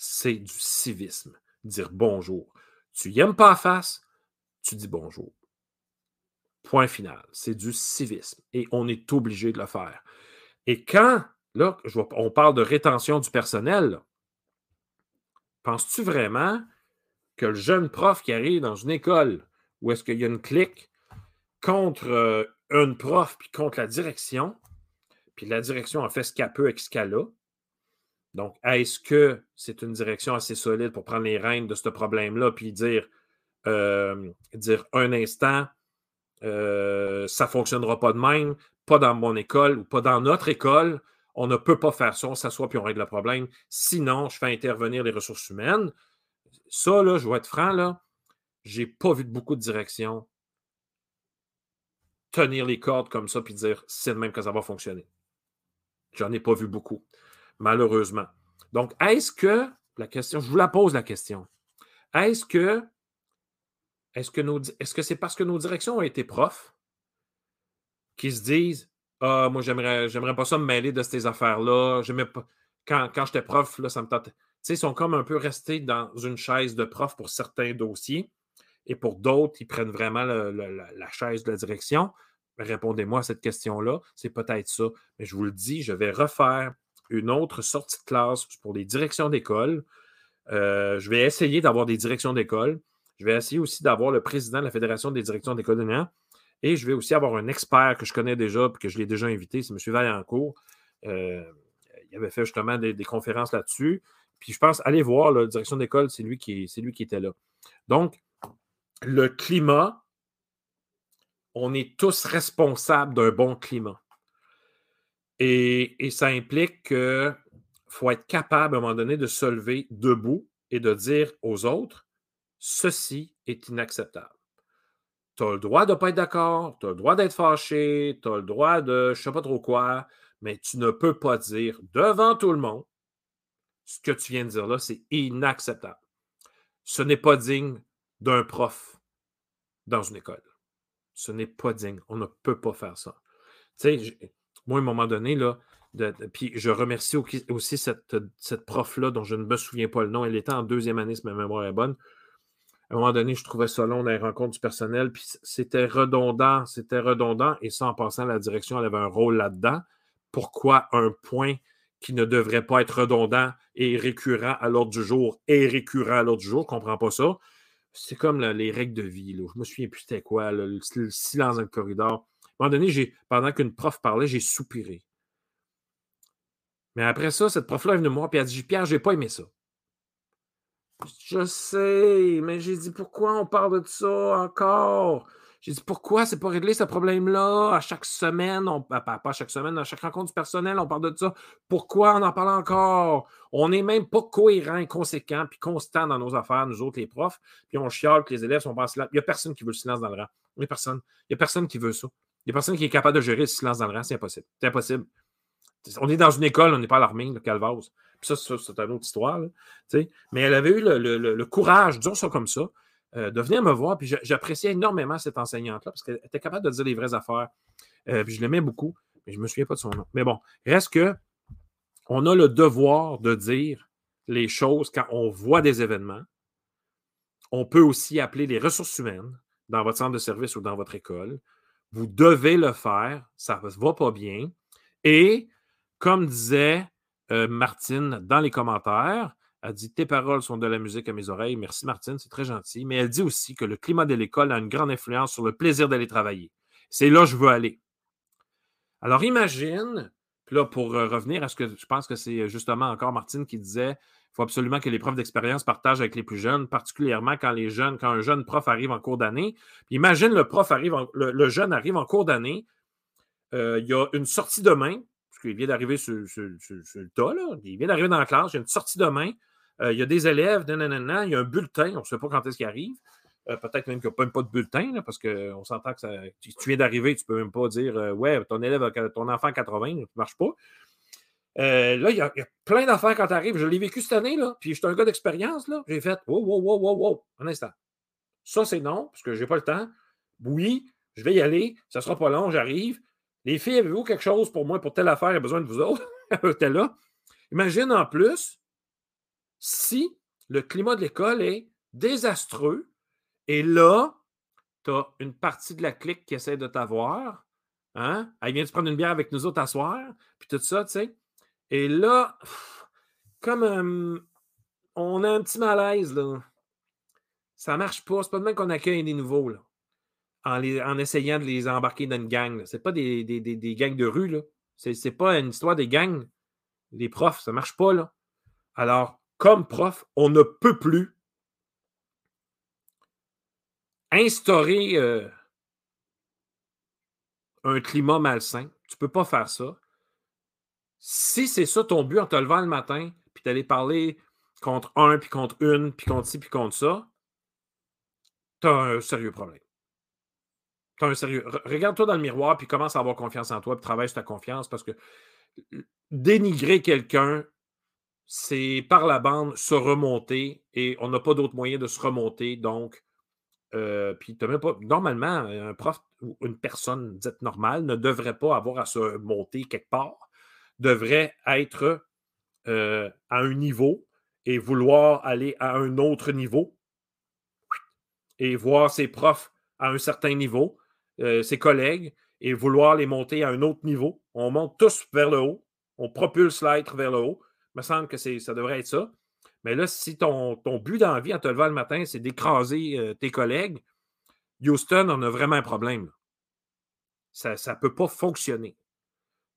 C'est du civisme. Dire bonjour. Tu n'aimes pas la face, tu dis bonjour. Point final. C'est du civisme. Et on est obligé de le faire. Et quand, là, on parle de rétention du personnel, penses-tu vraiment que le jeune prof qui arrive dans une école où est-ce qu'il y a une clique contre euh, une prof puis contre la direction, puis la direction a fait ce qu'elle peut avec ce qu'elle a. Donc, est-ce que c'est une direction assez solide pour prendre les rênes de ce problème-là, puis dire, euh, un instant, euh, ça ne fonctionnera pas de même, pas dans mon école ou pas dans notre école, on ne peut pas faire ça, on s'assoit puis on règle le problème. Sinon, je fais intervenir les ressources humaines. Ça, là, je vais être franc, là, j'ai pas vu beaucoup de directions tenir les cordes comme ça puis dire c'est de même que ça va fonctionner. J'en ai pas vu beaucoup, malheureusement. Donc, est-ce que, la question, je vous la pose la question, est-ce que, est-ce est-ce que c'est parce que nos directions ont été profs qui se disent, ah, moi, j'aimerais, j'aimerais pas ça me mêler de ces affaires-là, pas, quand, quand j'étais prof, là, ça me sais, ils sont comme un peu restés dans une chaise de prof pour certains dossiers et pour d'autres, ils prennent vraiment la chaise de la direction. Répondez-moi à cette question-là. C'est peut-être ça. Mais je vous le dis, je vais refaire une autre sortie de classe pour les directions d'école. Euh, je vais essayer d'avoir des directions d'école. Je vais essayer aussi d'avoir le président de la Fédération des directions d'école de Et je vais aussi avoir un expert que je connais déjà et que je l'ai déjà invité, c'est M. Vaillancourt. Euh, il avait fait justement des, conférences là-dessus. Puis je pense, allez voir, la direction d'école, c'est lui, qui, lui qui était là. Donc, le climat, on est tous responsables d'un bon climat. Et, ça implique qu'il faut être capable à un moment donné de se lever debout et de dire aux autres, ceci est inacceptable. Tu as le droit de ne pas être d'accord, tu as le droit d'être fâché, tu as le droit de je ne sais pas trop quoi, mais tu ne peux pas dire devant tout le monde ce que tu viens de dire là, c'est inacceptable. Ce n'est pas digne d'un prof dans une école. Ce n'est pas digne. On ne peut pas faire ça. Tu sais, moi, à un moment donné, puis je remercie aussi cette, cette prof-là, dont je ne me souviens pas le nom. Elle était en deuxième année, si ma mémoire est bonne. À un moment donné, je trouvais ça long dans les rencontres du personnel, c'était redondant, c'était redondant, et ça, en passant, la direction, elle avait un rôle là-dedans. Pourquoi un point qui ne devrait pas être redondant et récurrent à l'ordre du jour est récurrent à l'ordre du jour? Je ne comprends pas ça c'est comme les règles de vie. Là. Je me souviens plus c'était quoi, le, silence dans le corridor. À un moment donné, pendant qu'une prof parlait, j'ai soupiré. Mais après ça, cette prof-là est venue me voir et a dit Pierre, j'ai pas aimé ça. Je sais, mais j'ai dit pourquoi on parle de ça encore? J'ai dit pourquoi c'est pas réglé ce problème-là? À chaque semaine, on, pas, à chaque semaine, à chaque rencontre du personnel, on parle de ça. Pourquoi on en parle encore? On n'est même pas cohérent, conséquent, puis constant dans nos affaires, nous autres, les profs, puis on chiale que les élèves sont pas silence. Il n'y a personne qui veut le silence dans le rang. Il n'y a personne. Il n'y a personne qui veut ça. Il n'y a personne qui est capable de gérer le silence dans le rang. C'est impossible. C'est impossible. On est dans une école, on n'est pas à l'armée, le Calvase. Puis ça, c'est une autre histoire. mais elle avait eu le, le courage, disons ça comme ça, euh, de venir me voir. Puis j'appréciais énormément cette enseignante-là parce qu'elle était capable de dire les vraies affaires. Euh, puis je l'aimais beaucoup, mais je ne me souviens pas de son nom. Mais bon, reste que on a le devoir de dire les choses quand on voit des événements. On peut aussi appeler les ressources humaines dans votre centre de service ou dans votre école. Vous devez le faire. Ça ne va pas bien. Et comme disait euh, Martine dans les commentaires, elle dit Tes paroles sont de la musique à mes oreilles. Merci, Martine, c'est très gentil. Mais elle dit aussi que le climat de l'école a une grande influence sur le plaisir d'aller travailler. C'est là que je veux aller. Alors, imagine, là, pour euh, revenir à ce que je pense que c'est euh, justement encore Martine qui disait il faut absolument que les profs d'expérience partagent avec les plus jeunes, particulièrement quand les jeunes, quand un jeune prof arrive en cours d'année. Imagine le prof arrive, le, jeune arrive en cours d'année, euh, il y a une sortie demain, parce qu'il vient d'arriver sur, le tas, là. il vient d'arriver dans la classe, il y a une sortie demain, euh, il y a des élèves, il y a un bulletin, on ne sait pas quand est-ce qu'il arrive. Euh, peut-être même qu'il n'y a même pas de bulletin, parce qu'on s'entend que ça, tu, viens d'arriver, tu ne peux même pas dire Ouais, ton élève, ton enfant a 80, ça ne marche pas. Là, il y, a, plein d'affaires quand tu arrives. Je l'ai vécu cette année, là, puis je suis un gars d'expérience. là. J'ai fait Wow, wow, wow, wow, wow, un instant. Ça, c'est non, parce que je n'ai pas le temps. Oui, je vais y aller, ça ne sera pas long, j'arrive. Les filles, avez-vous quelque chose pour moi, pour telle affaire, j'ai besoin de vous autres? [laughs] T'es là. Imagine en plus si le climat de l'école est désastreux et là, tu as une partie de la clique qui essaie de t'avoir. Hein? Elle vient de prendre une bière avec nous autres à soir, puis tout ça, tu sais. Et là, comme on a un petit malaise, là. Ça marche pas. C'est pas de même qu'on accueille des nouveaux, en, essayant de les embarquer dans une gang. Ce n'est pas des, gangs de rue. Là. C'est, n'est pas une histoire des gangs. Les profs, ça ne marche pas. Là. Alors, comme prof, on ne peut plus instaurer euh, un climat malsain. Tu ne peux pas faire ça. Si c'est ça ton but en te levant le matin, puis d'aller parler contre un, puis contre une, puis contre ci, puis contre ça, tu as un sérieux problème un sérieux. Regarde-toi dans le miroir, puis commence à avoir confiance en toi, puis travaille sur ta confiance, parce que dénigrer quelqu'un, c'est par la bande se remonter, et on n'a pas d'autre moyen de se remonter. Donc, euh, puis même pas. Normalement, un prof ou une personne dite normale ne devrait pas avoir à se monter quelque part, devrait être euh, à un niveau et vouloir aller à un autre niveau et voir ses profs à un certain niveau euh, ses collègues et vouloir les monter à un autre niveau. On monte tous vers le haut, on propulse l'être vers le haut. Il me semble que ça devrait être ça. Mais là, si ton, but d'envie en te levant le matin, c'est d'écraser euh, tes collègues, Houston on a vraiment un problème. Ça ne peut pas fonctionner.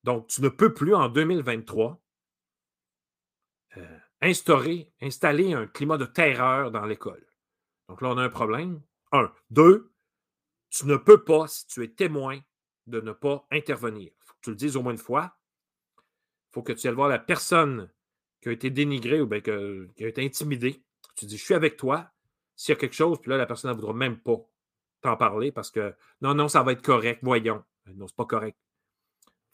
Donc, tu ne peux plus en 2023 euh, instaurer, installer un climat de terreur dans l'école. Donc là, on a un problème. Un. Deux, tu ne peux pas, si tu es témoin, de ne pas intervenir. Il faut que tu le dises au moins une fois. Il faut que tu ailles voir la personne qui a été dénigrée ou bien qui a été intimidée. Tu dis, je suis avec toi. S'il y a quelque chose, puis là, la personne ne voudra même pas t'en parler parce que non, non, ça va être correct, voyons. Euh, non, c'est pas correct.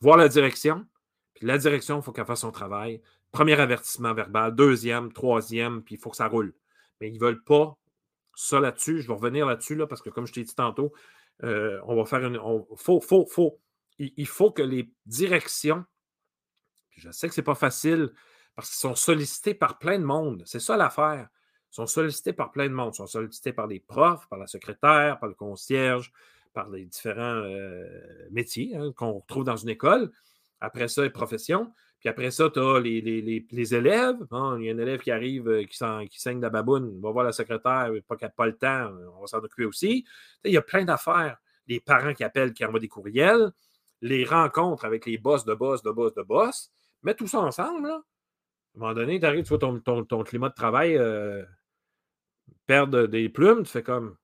Voir la direction, puis la direction, il faut qu'elle fasse son travail. Premier avertissement verbal, deuxième, troisième, puis il faut que ça roule. Mais ils ne veulent pas ça là-dessus. Je vais revenir là-dessus, là, parce que comme je t'ai dit tantôt, euh, on va faire une. faut, il, faut que les directions, je sais que ce n'est pas facile parce qu'ils sont sollicités par plein de monde. C'est ça l'affaire. Ils sont sollicités par plein de monde. Ils sont sollicités par les profs, par la secrétaire, par le concierge, par les différents euh, métiers hein, qu'on retrouve dans une école. Après ça, les professions. Puis après ça, tu as les, élèves. il y a un élève qui arrive euh, qui, qui saigne la baboune. Va voir la secrétaire, pas qu'elle n'a pas le temps, on va s'en occuper aussi. Il y a plein d'affaires. Les parents qui appellent, qui envoient des courriels, les rencontres avec les boss de boss, de boss, de boss. Mets tout ça ensemble. À un moment donné, tu arrives, tu vois ton, climat de travail euh, perdre des plumes, tu fais comme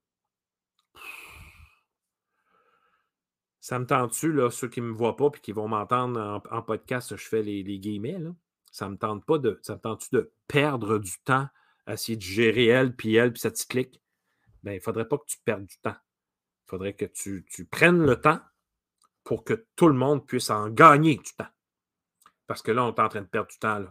Ça me tente-tu, là, ceux qui ne me voient pas et qui vont m'entendre en, podcast, je fais les, les guillemets, là? Ça me tente pas de. Ça me tente-tu de perdre du temps à essayer de gérer elle, puis elle, puis ça te clique? Ben, il ne faudrait pas que tu perdes du temps. Il faudrait que tu, prennes le temps pour que tout le monde puisse en gagner du temps. Parce que là, on est en train de perdre du temps.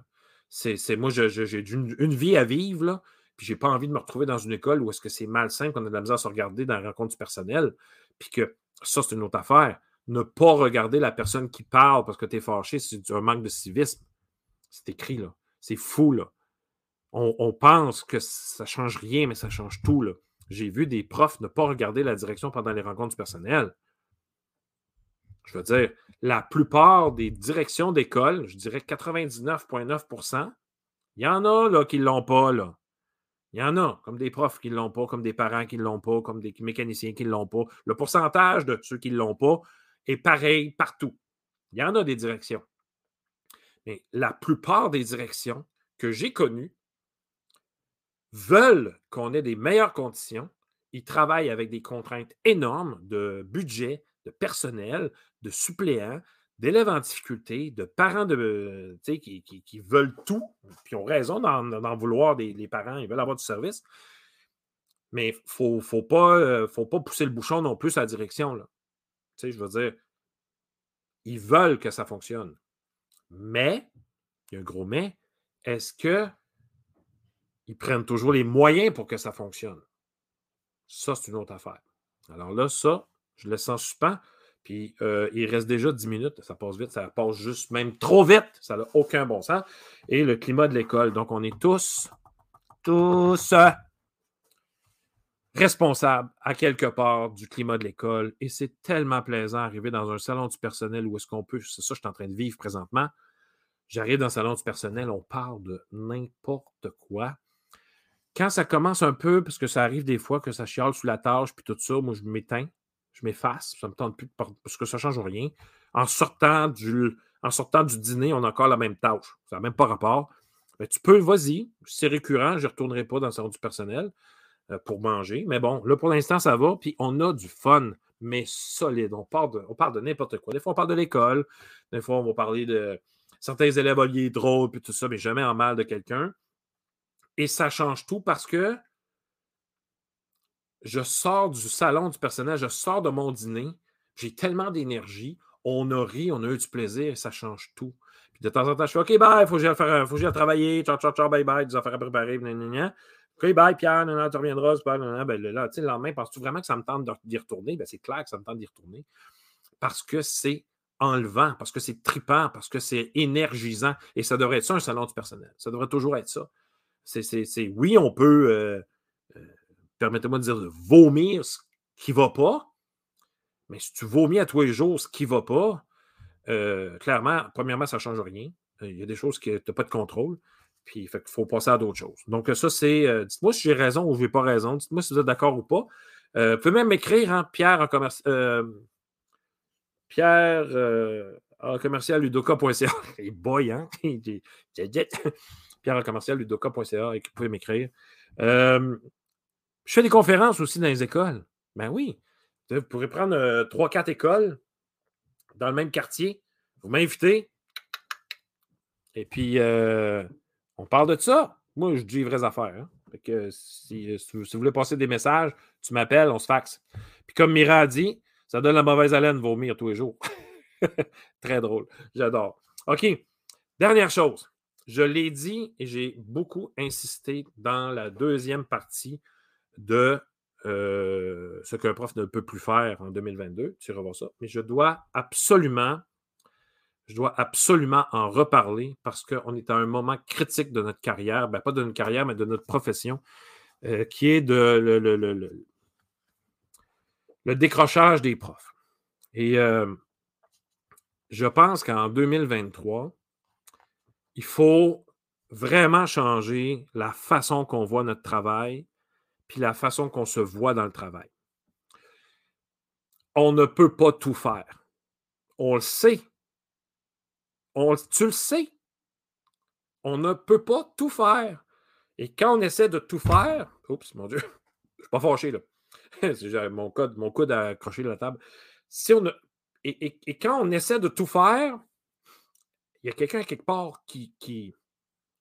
C'est, moi, j'ai une, une, vie à vivre, là, puis j'ai pas envie de me retrouver dans une école où est-ce que c'est malsain qu'on a de la misère à se regarder dans la rencontre du personnel, puis que ça, c'est une autre affaire. Ne pas regarder la personne qui parle parce que tu es fâché, c'est un manque de civisme. C'est écrit, là. C'est fou, là. On, pense que ça change rien, mais ça change tout, là. J'ai vu des profs ne pas regarder la direction pendant les rencontres du personnel. Je veux dire, la plupart des directions d'école, je dirais 99,9% il y en a là, qui ne l'ont pas. Là. Il y en a, comme des profs qui ne l'ont pas, comme des parents qui ne l'ont pas, comme des mécaniciens qui ne l'ont pas. Le pourcentage de ceux qui ne l'ont pas est pareil partout. Il y en a des directions. Mais la plupart des directions que j'ai connues veulent qu'on ait des meilleures conditions. Ils travaillent avec des contraintes énormes de budget, de personnel, de suppléants, d'élèves en difficulté, de parents de, qui, qui, veulent tout, puis ont raison d'en vouloir des les parents, ils veulent avoir du service. Mais il ne faut, pas, euh, faut pas pousser le bouchon non plus à la direction. Je veux dire, ils veulent que ça fonctionne. Mais, il y a un gros mais, est-ce qu'ils prennent toujours les moyens pour que ça fonctionne? Ça, c'est une autre affaire. Alors là, ça, je le sens suspens. Puis euh, il reste déjà 10 minutes. Ça passe vite. Ça passe juste même trop vite. Ça n'a aucun bon sens. Et le climat de l'école. Donc, on est tous, tous responsables à quelque part du climat de l'école. Et c'est tellement plaisant d'arriver dans un salon du personnel où est-ce qu'on peut. C'est ça que je suis en train de vivre présentement. J'arrive dans le salon du personnel, on parle de n'importe quoi. Quand ça commence un peu, parce que ça arrive des fois que ça chiale sous la tâche, puis tout ça, moi, je m'éteins, je m'efface, ça me tente plus, parce que ça ne change rien. En sortant, du, dîner, on a encore la même tâche. Ça n'a même pas rapport. Mais tu peux, vas-y, c'est récurrent, je ne retournerai pas dans le salon du personnel euh, pour manger. Mais bon, là, pour l'instant, ça va, puis on a du fun, mais solide. On parle de, on parle de n'importe quoi. Des fois, on parle de l'école, des fois, on va parler de certains élèves alliés drôles, puis tout ça, mais jamais en mal de quelqu'un. Et ça change tout parce que je sors du salon du personnel, je sors de mon dîner, j'ai tellement d'énergie, on a ri, on a eu du plaisir ça change tout. Puis de temps en temps, je fais OK, bye, faut que j'aille faire, faut que travailler, ciao, ciao, ciao, bye, bye, des affaires à préparer, gna, OK, bye, Pierre, non, non, tu reviendras, super, non, ben, là, tu le lendemain, penses-tu vraiment que ça me tente d'y retourner? Ben, c'est clair que ça me tente d'y retourner parce que c'est enlevant, parce que c'est tripant, parce que c'est énergisant. Et ça devrait être ça, un salon du personnel. Ça devrait toujours être ça. C'est, oui, on peut, euh, permettez-moi de dire, vomir ce qui ne va pas, mais si tu vomis à tous les jours ce qui ne va pas, euh, clairement, premièrement, ça ne change rien. Il y a des choses que tu n'as pas de contrôle. Puis il faut passer à d'autres choses. Donc, ça, c'est. dites-moi si j'ai raison ou je n'ai pas raison. Dites-moi si vous êtes d'accord ou pas. vous pouvez même m'écrire, hein, Pierre en commerce. [laughs] [laughs] Pierre en commercial ludoka.ca. Il boy, hein? Pierre en commercial ludoka.ca et vous pouvez m'écrire. Je fais des conférences aussi dans les écoles. Ben oui. Vous pourrez prendre trois, quatre écoles dans le même quartier. Vous m'invitez. Et puis, on parle de ça. Moi, je dis les vraies affaires. Hein. que si, vous voulez passer des messages, tu m'appelles, on se faxe. Puis comme Mira a dit, ça donne la mauvaise haleine vomir tous les jours. [laughs] Très drôle. J'adore. OK. Dernière chose. Je l'ai dit et j'ai beaucoup insisté dans la deuxième partie de euh, ce qu'un prof ne peut plus faire en 2022. Tu revois ça. Mais je dois absolument, je dois absolument en reparler parce qu'on est à un moment critique de notre carrière, ben, pas de notre carrière, mais de notre profession, euh, qui est de le, décrochage des profs. Et euh, je pense qu'en 2023, il faut vraiment changer la façon qu'on voit notre travail, puis la façon qu'on se voit dans le travail. On ne peut pas tout faire. On le sait. Tu le sais. On ne peut pas tout faire. Et quand on essaie de tout faire, oups, mon Dieu, [laughs] je ne suis pas fâché là. [laughs] mon, code, mon coude a accroché la table. Si on et, quand on essaie de tout faire, il y a quelqu'un quelque part qui, qui,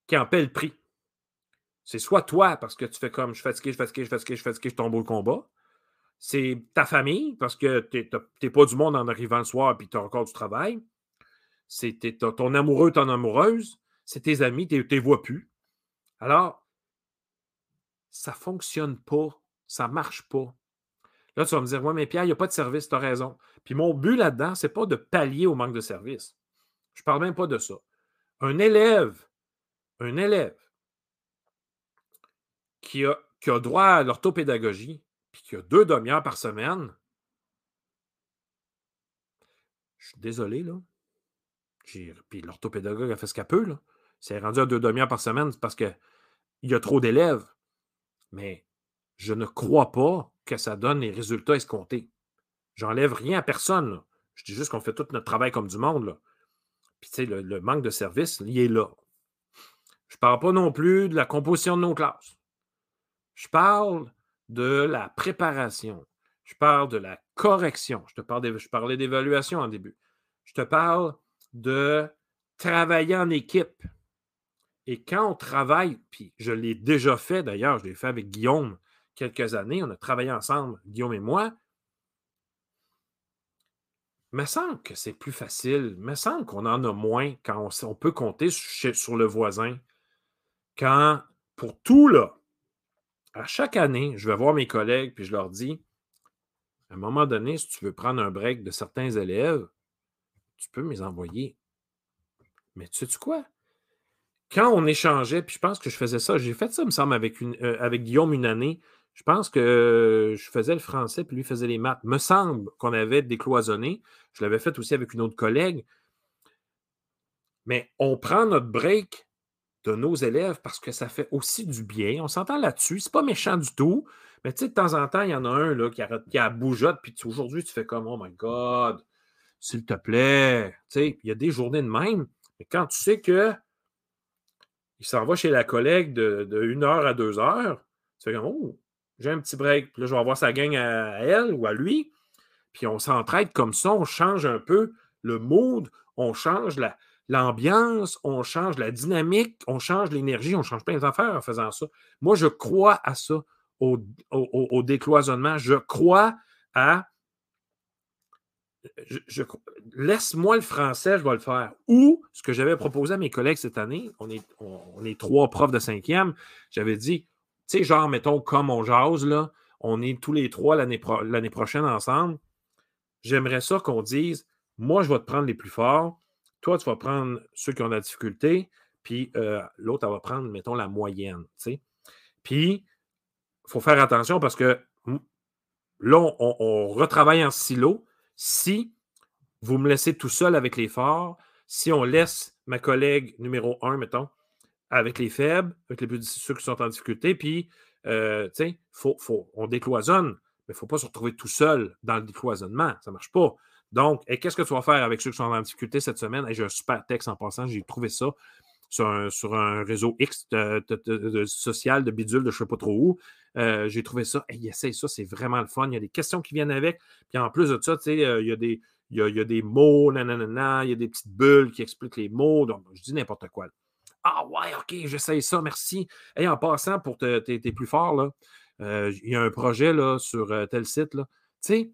qui en paie le prix. C'est soit toi, parce que tu fais comme je suis fatigué, je suis fatigué, je suis fatigué, je suis fatigué, je tombe au combat. C'est ta famille, parce que tu n'es pas du monde en arrivant le soir et tu as encore du travail. C'est ton amoureux, ton amoureuse. C'est tes amis, tu ne les vois plus. Alors, ça ne fonctionne pas. Ça ne marche pas. Là, tu vas me dire, ouais, mais Pierre, il n'y a pas de service, tu as raison. Puis mon but là-dedans, ce n'est pas de pallier au manque de service. Je ne parle même pas de ça. Un élève, un élève qui a, qui a droit à l'orthopédagogie, puis qui a deux demi-heures par semaine, je suis désolé, là. Puis l'orthopédagogue a fait ce qu'elle peut, là. C'est rendu à deux demi-heures par semaine parce qu'il y a trop d'élèves. Mais je ne crois pas que ça donne les résultats escomptés. J'enlève rien à personne. Je dis juste qu'on fait tout notre travail comme du monde. Là. Puis, tu sais, le, manque de service, il est là. Je ne parle pas non plus de la composition de nos classes. Je parle de la préparation. Je parle de la correction. Je, te parle je parlais d'évaluation en début. je te parle de travailler en équipe. Et quand on travaille, puis je l'ai déjà fait d'ailleurs, je l'ai fait avec Guillaume quelques années, on a travaillé ensemble, Guillaume et moi. Il me semble que c'est plus facile. Il me semble qu'on en a moins quand on, peut compter sur, le voisin. Quand, pour tout, là, à chaque année, je vais voir mes collègues puis je leur dis à un moment donné, si tu veux prendre un break de certains élèves, tu peux me les envoyer. Mais tu sais-tu quoi? Quand on échangeait, puis je pense que je faisais ça, j'ai fait ça, me semble, avec, euh, Guillaume une année. Je pense que je faisais le français, puis lui faisait les maths. Me semble qu'on avait décloisonné. Je l'avais fait aussi avec une autre collègue. Mais on prend notre break de nos élèves parce que ça fait aussi du bien. On s'entend là-dessus. C'est pas méchant du tout. Mais tu sais, de temps en temps, il y en a un là, qui, a, qui a bougeotte, puis aujourd'hui, tu fais comme Oh my God, s'il te plaît. Tu sais, il y a des journées de même. Mais quand tu sais que il s'en va chez la collègue de, de 1 heure à 2 heures, tu fais comme Oh, j'ai un petit break. Puis là, je vais avoir sa gang à, elle ou à lui. Puis on s'entraide comme ça, on change un peu le mood, on change l'ambiance, on change la dynamique, on change l'énergie, on change plein d'affaires en faisant ça. Moi, je crois à ça, au, décloisonnement. Je crois à. Je, Laisse-moi le français, je vais le faire. Ou ce que j'avais proposé à mes collègues cette année, on est, on est trois profs de cinquième, j'avais dit tu sais, genre, mettons, comme on jase, là, on est tous les trois l'année prochaine ensemble. J'aimerais ça qu'on dise, moi, je vais te prendre les plus forts, toi, tu vas prendre ceux qui ont de la difficulté, puis euh, l'autre, elle va prendre, mettons, la moyenne. Puis, il faut faire attention parce que là, on, on, retravaille en silo. Si vous me laissez tout seul avec les forts, si on laisse ma collègue numéro un, mettons, avec les faibles, avec les plus, ceux qui sont en difficulté, puis, euh, tu sais, faut, faut, on décloisonne, mais il ne faut pas se retrouver tout seul dans le décloisonnement. Ça ne marche pas. Donc, qu'est-ce que tu vas faire avec ceux qui sont en difficulté cette semaine? J'ai un super texte en passant, j'ai trouvé ça sur un, réseau X de, social, de bidule, de je ne sais pas trop où. Euh, j'ai trouvé ça. Essaye ça, c'est vraiment le fun. Il y a des questions qui viennent avec. Puis en plus de ça, tu sais, euh, il y a des. Il y, a, des mots, nanana, il y a des petites bulles qui expliquent les mots. Donc, je dis n'importe quoi. Ah ouais, OK, j'essaye ça, merci. Et en passant, pour tes plus fort, là, euh, il y a un projet là, sur tel site. Tu sais,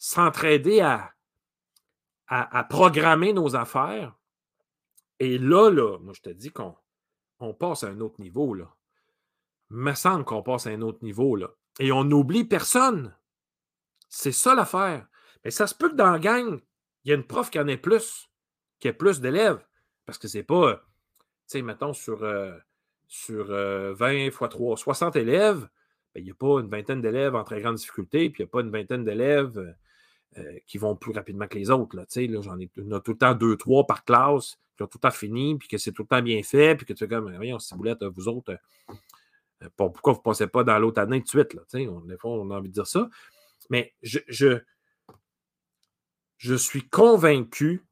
s'entraider à, programmer nos affaires. Et là, là, moi, je te dis qu'on on passe à un autre niveau. Là. Il me semble qu'on passe à un autre niveau. Et on n'oublie personne. C'est ça l'affaire. Mais ça se peut que dans la gang, il y a une prof qui en ait plus, qui ait plus d'élèves. Parce que c'est pas sais, mettons, sur, euh, sur 20 euh, x 3, 60 élèves, ben, il n'y a pas une vingtaine d'élèves en très grande difficulté, puis il n'y a pas une vingtaine d'élèves euh, qui vont plus rapidement que les autres. Là, là, j'en ai, on a tout le temps deux, trois par classe qui ont tout le temps fini, puis que c'est tout le temps bien fait, puis que tu fais comme, voyons, ciboulette, vous autres, pourquoi vous ne passez pas dans l'autre année de suite? Là, on, des fois, on a envie de dire ça. Mais je, je, je suis convaincu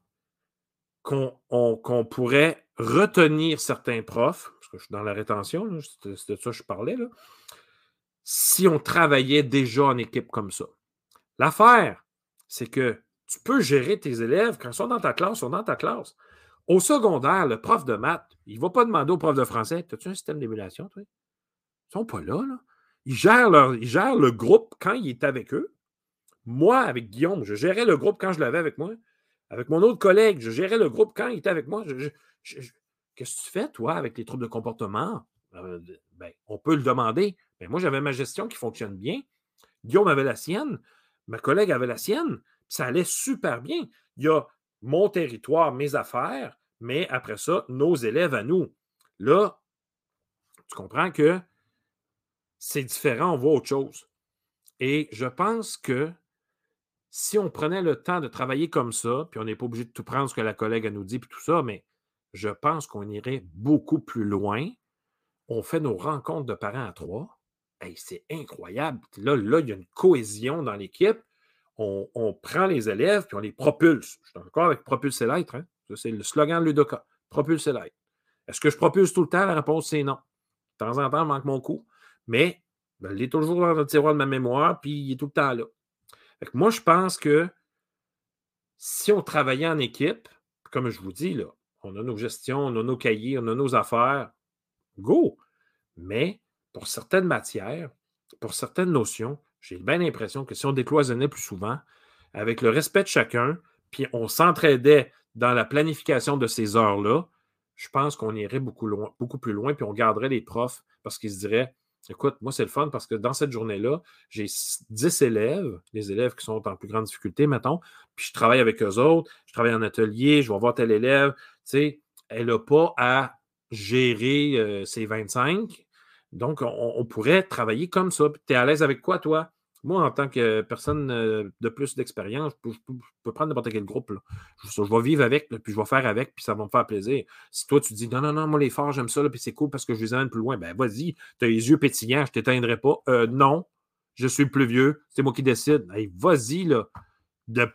qu'on pourrait retenir certains profs, parce que je suis dans la rétention, c'est de ça que je parlais, là, si on travaillait déjà en équipe comme ça. L'affaire, c'est que tu peux gérer tes élèves quand ils sont dans ta classe, ils sont dans ta classe. Au secondaire, le prof de maths, il ne va pas demander au prof de français As-tu un système d'émulation, toi? Ils ne sont pas là, là. Ils gèrent, le groupe quand il est avec eux. Moi, avec Guillaume, je gérais le groupe quand je l'avais avec moi. Avec mon autre collègue, je gérais le groupe quand il était avec moi. Qu'est-ce que tu fais, toi, avec les troubles de comportement? Euh, ben, on peut le demander. Mais moi, j'avais ma gestion qui fonctionne bien. Guillaume avait la sienne. Ma collègue avait la sienne. Ça allait super bien. Il y a mon territoire, mes affaires, mais après ça, nos élèves à nous. Là, tu comprends que c'est différent, on voit autre chose. Et je pense que si on prenait le temps de travailler comme ça, puis on n'est pas obligé de tout prendre ce que la collègue nous dit, puis tout ça, mais je pense qu'on irait beaucoup plus loin. On fait nos rencontres de parents à trois. C'est incroyable. Là, là, il y a une cohésion dans l'équipe. On, prend les élèves, puis on les propulse. Je suis encore avec propulser l'être. Hein? C'est le slogan de Ludoka. Propulser l'être. Est-ce que je propulse tout le temps? La réponse, c'est non. De temps en temps, manque mon coup. Mais ben, il est toujours dans le tiroir de ma mémoire, puis il est tout le temps là moi, je pense que si on travaillait en équipe, comme je vous dis, là, on a nos gestions, on a nos cahiers, on a nos affaires, go! Mais pour certaines matières, pour certaines notions, j'ai bien l'impression que si on décloisonnait plus souvent, avec le respect de chacun, puis on s'entraidait dans la planification de ces heures-là, je pense qu'on irait beaucoup, plus loin, puis on garderait les profs parce qu'ils se diraient Écoute, moi, c'est le fun parce que dans cette journée-là, j'ai 10 élèves, les élèves qui sont en plus grande difficulté, mettons, puis je travaille avec eux autres, je travaille en atelier, je vais voir tel élève. Tu sais, elle n'a pas à gérer ses 25. Donc, on, pourrait travailler comme ça. Tu es à l'aise avec quoi, toi? Moi, en tant que personne euh, de plus d'expérience, je, peux prendre n'importe quel groupe. Je, vais vivre avec, puis je vais faire avec, puis ça va me faire plaisir. Si toi, tu dis non, non, non, moi, les forts, j'aime ça, puis c'est cool parce que je les amène plus loin, ben vas-y, tu les yeux pétillants, je ne t'éteindrai pas. Euh, non, je suis le plus vieux, c'est moi qui décide. vas-y, là, de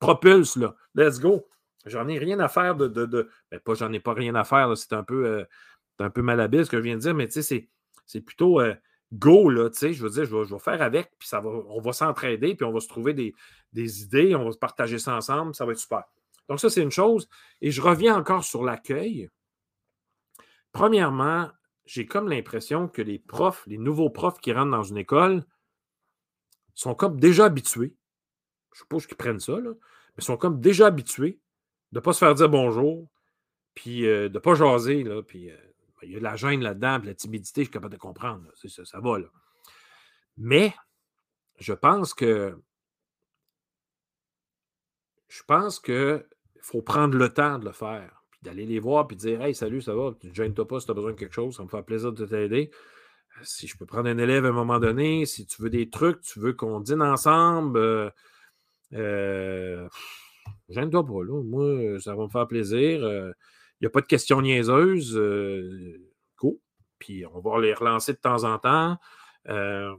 propulse, là. Let's go. J'en ai rien à faire de. de, Ben, pas j'en ai pas rien à faire, c'est un peu. Euh, un peu malhabile ce que je viens de dire, mais tu sais, c'est plutôt go, là, tu sais, je veux dire, je vais, faire avec, puis ça va, on va s'entraider, puis on va se trouver des, idées, on va partager ça ensemble, ça va être super. Donc, ça, c'est une chose. Et je reviens encore sur l'accueil. Premièrement, j'ai comme l'impression que les profs, les nouveaux profs qui rentrent dans une école, sont comme déjà habitués. Je suppose qu'ils prennent ça, là, mais sont comme déjà habitués de ne pas se faire dire bonjour, puis euh, de ne pas jaser, là, puis euh, il y a de la gêne là-dedans, la timidité, je suis capable de comprendre. Ça, ça, va, là. Mais je pense que je pense qu'il faut prendre le temps de le faire, puis d'aller les voir, puis de dire Hey, salut, ça va, tu ne gênes-toi pas si tu as besoin de quelque chose, ça me fait plaisir de t'aider. Si je peux prendre un élève à un moment donné, si tu veux des trucs, tu veux qu'on dîne ensemble, euh, euh gêne-toi pas, là. Moi, ça va me faire plaisir. Euh, il n'y a pas de questions niaiseuses. Euh, cool. Puis on va les relancer de temps en temps. Euh,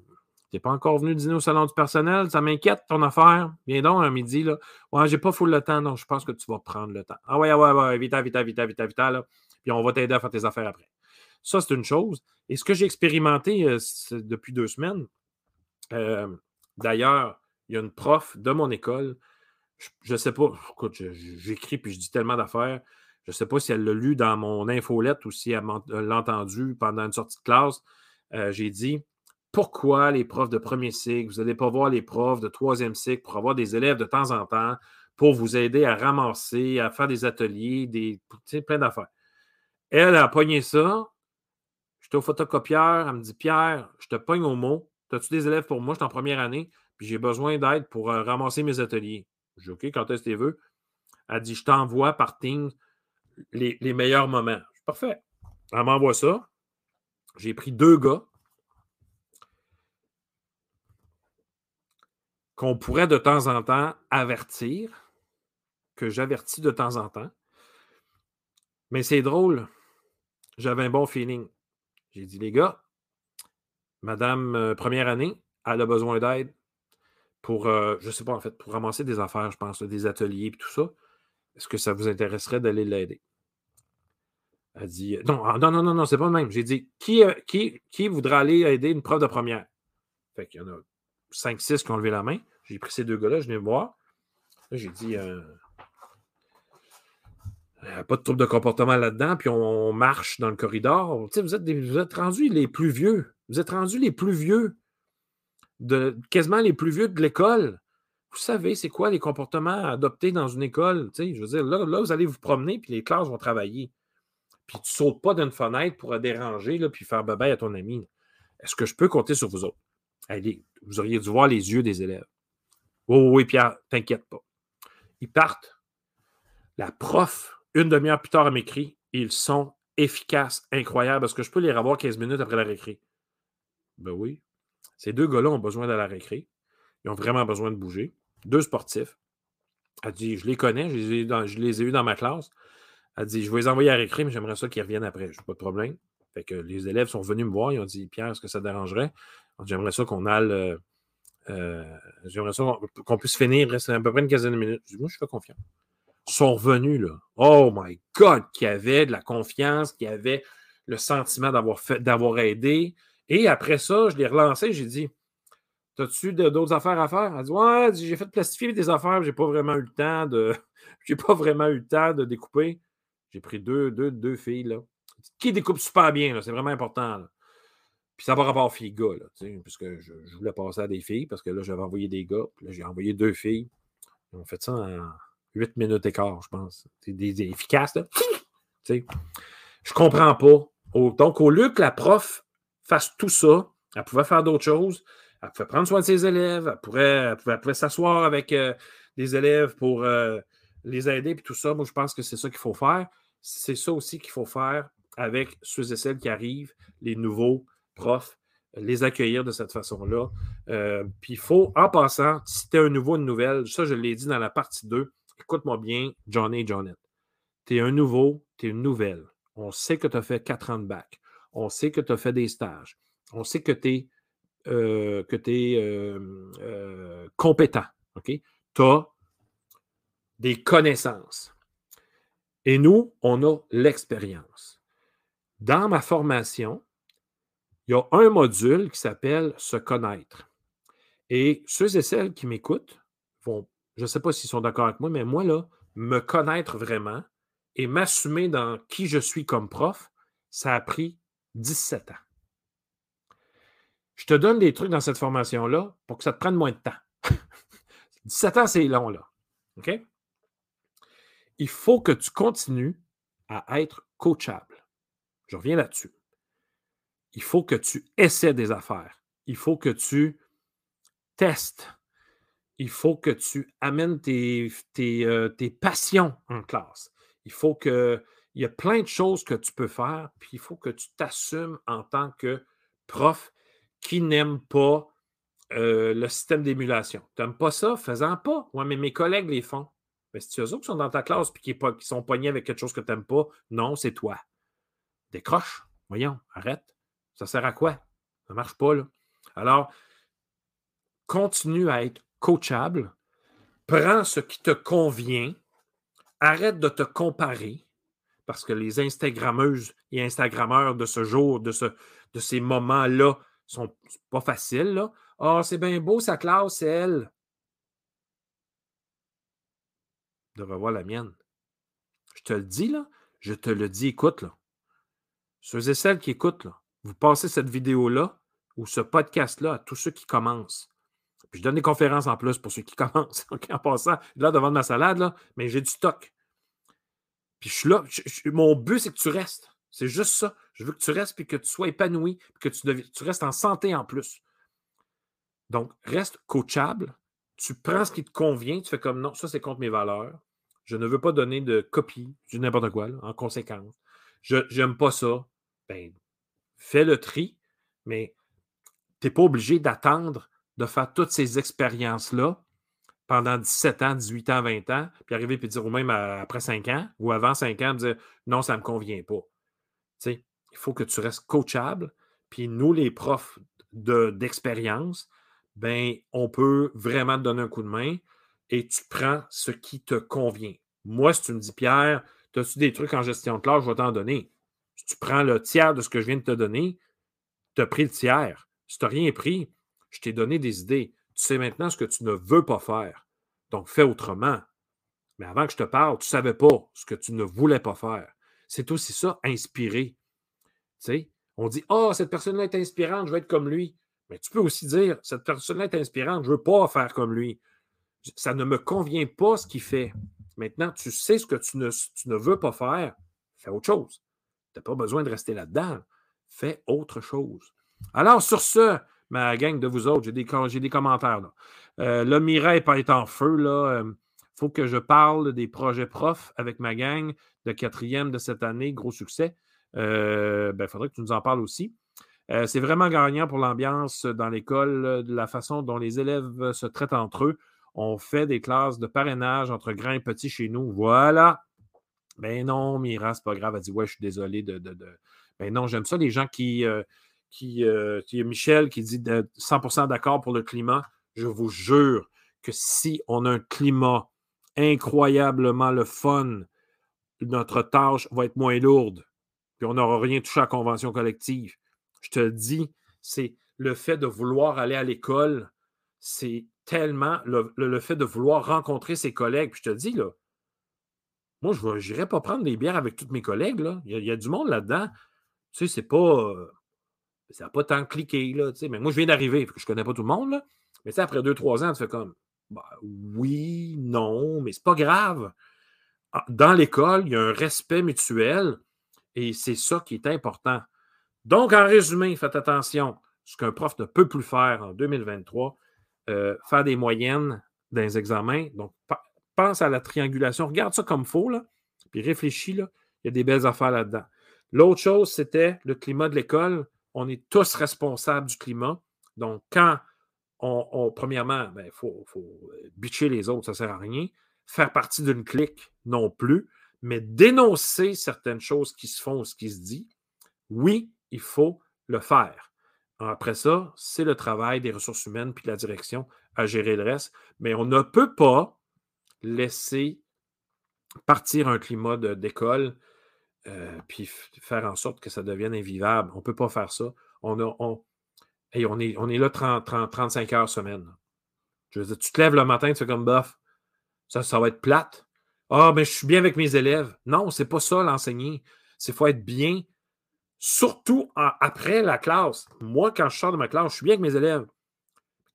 tu n'es pas encore venu dîner au salon du personnel, ça m'inquiète ton affaire. Viens donc un midi. Là. Ouais, j'ai pas full le temps, donc je pense que tu vas prendre le temps. Ah ouais, ouais, ouais, vite, vite, vite, vite, vite, là. Puis on va t'aider à faire tes affaires après. Ça, c'est une chose. Et ce que j'ai expérimenté euh, depuis deux semaines, d'ailleurs, il y a une prof de mon école, je ne sais pas, écoute, j'écris puis je dis tellement d'affaires. Je ne sais pas si elle l'a lu dans mon infolette ou si elle l'a entendu pendant une sortie de classe. Euh, j'ai dit pourquoi les profs de premier cycle, vous n'allez pas voir les profs de troisième cycle pour avoir des élèves de temps en temps pour vous aider à ramasser, à faire des ateliers, des, plein d'affaires. Elle a pogné ça. J'étais au photocopieur. Elle me dit Pierre, je te pogne au mot. As-tu des élèves pour moi? Je suis en première année. Puis j'ai besoin d'aide pour euh, ramasser mes ateliers. Je dis OK, quand est-ce que tu veux? Elle dit Je t'envoie par Teams les, meilleurs moments. Parfait. Elle m'envoie ça. J'ai pris deux gars qu'on pourrait de temps en temps avertir, que j'avertis de temps en temps. Mais c'est drôle. J'avais un bon feeling. J'ai dit, les gars, madame euh, première année, elle a besoin d'aide pour, euh, je ne sais pas en fait, pour ramasser des affaires, je pense, des ateliers et tout ça. Est-ce que ça vous intéresserait d'aller l'aider? Elle dit Non, ah, non, non, non, non, c'est pas le même. J'ai dit qui, euh, qui, qui voudra aller aider une prof de première? Fait qu'il y en a 5-6 qui ont levé la main. J'ai pris ces deux gars-là, je venais voir. J'ai dit euh, pas de trouble de comportement là-dedans, puis on, marche dans le corridor. vous êtes, vous êtes rendus les plus vieux. Vous êtes rendus les plus vieux, de, quasiment les plus vieux de l'école. Vous savez, c'est quoi les comportements adoptés dans une école? je veux dire, là, là, vous allez vous promener, puis les classes vont travailler puis tu sautes pas d'une fenêtre pour déranger, là, puis faire bébé à ton ami. Est-ce que je peux compter sur vous autres? Allez, vous auriez dû voir les yeux des élèves. Oh oui, Pierre, t'inquiète pas. Ils partent. La prof, une demi-heure plus tard, m'écrit ils sont efficaces, incroyables. Est-ce que je peux les revoir 15 minutes après la récré? Ben oui. Ces deux gars-là ont besoin de la récré. Ils ont vraiment besoin de bouger. Deux sportifs. Elle dit Je les connais, je les je les ai eus dans ma classe. Elle dit Je vais les envoyer à récré, mais j'aimerais ça qu'ils reviennent après. Je n'ai pas de problème. Fait que les élèves sont venus me voir. Ils ont dit Pierre, est-ce que ça te dérangerait? J'aimerais ça qu'on aille. Euh, euh, j'aimerais ça qu'on puisse finir. reste à peu près une quinzaine de minutes. Je dis Moi, je fais confiance. Ils sont revenus, là. Oh my God, qui avait de la confiance, qui avait le sentiment d'avoir fait, d'avoir aidé. Et après ça, je l'ai relancé. J'ai dit T'as-tu d'autres affaires à faire? Elle dit Ouais, j'ai fait plastifier des affaires, j'ai pas vraiment eu le temps de. [laughs] j'ai pas vraiment eu le temps de découper. J'ai pris deux, deux, deux filles, là. Qui découpe super bien, là, c'est vraiment important. Puis ça va rapport filles-gars, là, puisque je, je, voulais passer à des filles, parce que là, j'avais envoyé des gars, puis là, j'ai envoyé deux filles. On fait ça en huit minutes et quart, je pense. C'est des, efficaces, là. Je comprends pas. donc, au lieu que la prof fasse tout ça, elle pouvait faire d'autres choses. Elle pouvait prendre soin de ses élèves, elle pourrait, pouvait, s'asseoir avec euh, des élèves pour euh, les aider, puis tout ça. Moi, je pense que c'est ça qu'il faut faire. C'est ça aussi qu'il faut faire avec ceux et celles qui arrivent, les nouveaux profs, les accueillir de cette façon-là. Euh, puis il faut, en passant, si tu un nouveau, une nouvelle, ça, je l'ai dit dans la partie 2, écoute-moi bien, Johnny et Johnette. Tu un nouveau, tu es une nouvelle. On sait que tu as fait quatre ans de bac. On sait que tu as fait des stages. On sait que tu es euh, que es euh, compétent. OK? Tu des connaissances. Et nous, on a l'expérience. Dans ma formation, il y a un module qui s'appelle Se connaître. Et ceux et celles qui m'écoutent vont, je ne sais pas s'ils sont d'accord avec moi, mais moi, là, me connaître vraiment et m'assumer dans qui je suis comme prof, ça a pris 17 ans. Je te donne des trucs dans cette formation-là pour que ça te prenne moins de temps. [laughs] 17 ans, c'est long, là. OK? Il faut que tu continues à être coachable. Je reviens là-dessus. Il faut que tu essaies des affaires. Il faut que tu testes. Il faut que tu amènes euh, tes passions en classe. Il faut que. Il y a plein de choses que tu peux faire, puis il faut que tu t'assumes en tant que prof qui n'aiment pas euh, le système d'émulation. Tu n'aimes pas ça? Fais-en pas. Oui, mais mes collègues les font. Mais si tu as eux qui sont dans ta classe et qui, sont poignés avec quelque chose que tu n'aimes pas, non, c'est toi. Décroche. Voyons, arrête. Ça sert à quoi? Ça ne marche pas, là. Alors, continue à être coachable. Prends ce qui te convient. Arrête de te comparer parce que les Instagrammeuses et Instagrammeurs de ce jour, de, ce, de ces moments-là, sont pas faciles. Ah, c'est bien beau, sa classe, c'est elle. De revoir la mienne. Je te le dis, là. Je te le dis, écoute, là. Ceux et celles qui écoutent, là, vous passez cette vidéo-là ou ce podcast-là à tous ceux qui commencent. Puis je donne des conférences en plus pour ceux qui [laughs] commencent. en passant, là, devant ma salade, là, mais j'ai du stock. Puis je suis là. mon but, c'est que tu restes. C'est juste ça. Je veux que tu restes et que tu sois épanoui, que tu, tu restes en santé en plus. Donc, reste coachable. Tu prends ce qui te convient. Tu fais comme non, ça, c'est contre mes valeurs. Je ne veux pas donner de copie du n'importe quoi, en conséquence. Je n'aime pas ça. Ben, fais le tri, mais tu n'es pas obligé d'attendre de faire toutes ces expériences-là pendant 17 ans, 18 ans, 20 ans, puis arriver et dire, ou même après 5 ans, ou avant 5 ans, dire non, ça ne me convient pas il faut que tu restes coachable. Puis nous, les profs d'expérience, ben, on peut vraiment te donner un coup de main et tu prends ce qui te convient. Moi, si tu me dis, Pierre, as-tu des trucs en gestion de classe, je vais t'en donner. Si tu prends le tiers de ce que je viens de te donner, tu as pris le tiers. Si tu n'as rien pris, je t'ai donné des idées. Tu sais maintenant ce que tu ne veux pas faire. Donc, fais autrement. Mais avant que je te parle, tu ne savais pas ce que tu ne voulais pas faire. C'est aussi ça, inspirer. sais, on dit oh, cette personne-là est inspirante, je vais être comme lui. Mais tu peux aussi dire Cette personne-là est inspirante, je ne veux pas faire comme lui. Ça ne me convient pas ce qu'il fait. Maintenant, tu sais ce que tu ne, veux pas faire, fais autre chose. Tu n'as pas besoin de rester là-dedans. Fais autre chose. Alors, sur ce, ma gang de vous autres, j'ai des, des commentaires. Là. Euh, le Mireille est en feu. Là. Euh, faut que je parle des projets profs avec ma gang de quatrième de cette année. Gros succès. Il euh, ben, faudrait que tu nous en parles aussi. Euh, c'est vraiment gagnant pour l'ambiance dans l'école, de la façon dont les élèves se traitent entre eux. On fait des classes de parrainage entre grands et petits chez nous. Voilà. Ben non, Mira, c'est pas grave. Elle dit Ouais, je suis désolé de. Ben non, j'aime ça, les gens qui. Euh, qui, qui Michel qui dit de 100% d'accord pour le climat. Je vous jure que si on a un climat incroyablement le fun. Notre tâche va être moins lourde. Puis on n'aura rien touché à la convention collective. Je te le dis, c'est le fait de vouloir aller à l'école c'est tellement le, fait de vouloir rencontrer ses collègues. Puis je te dis, là, moi, je n'irai pas prendre des bières avec tous mes collègues. Il, y a, du monde là-dedans. Tu sais, c'est pas. Euh, ça n'a pas tant cliqué, là. Tu mais moi, je viens d'arriver, je ne connais pas tout le monde. Mais tu après deux, trois ans, tu fais comme. Bah, oui, non, mais c'est pas grave. Ah, dans l'école, il y a un respect mutuel et c'est ça qui est important. Donc, en résumé, faites attention. Ce qu'un prof ne peut plus faire en 2023, euh, faire des moyennes dans les examens. Donc, pense à la triangulation. Regarde ça comme faux, là, puis réfléchis. Là, il y a des belles affaires là-dedans. L'autre chose, c'était le climat de l'école. On est tous responsables du climat. Donc, quand on, premièrement, il ben, faut, faut bitcher les autres, ça ne sert à rien. Faire partie d'une clique non plus, mais dénoncer certaines choses qui se font ou ce qui se dit, oui, il faut le faire. Après ça, c'est le travail des ressources humaines puis de la direction à gérer le reste. Mais on ne peut pas laisser partir un climat d'école euh, puis faire en sorte que ça devienne invivable. On ne peut pas faire ça. On, est, là 30, 35 heures semaine. Je veux dire, tu te lèves le matin, tu fais comme bof. Ça, va être plate. Ah, mais je suis bien avec mes élèves. Non, c'est pas ça l'enseigner. C'est faut être bien Surtout après la classe. Moi, quand je sors de ma classe, je suis bien avec mes élèves.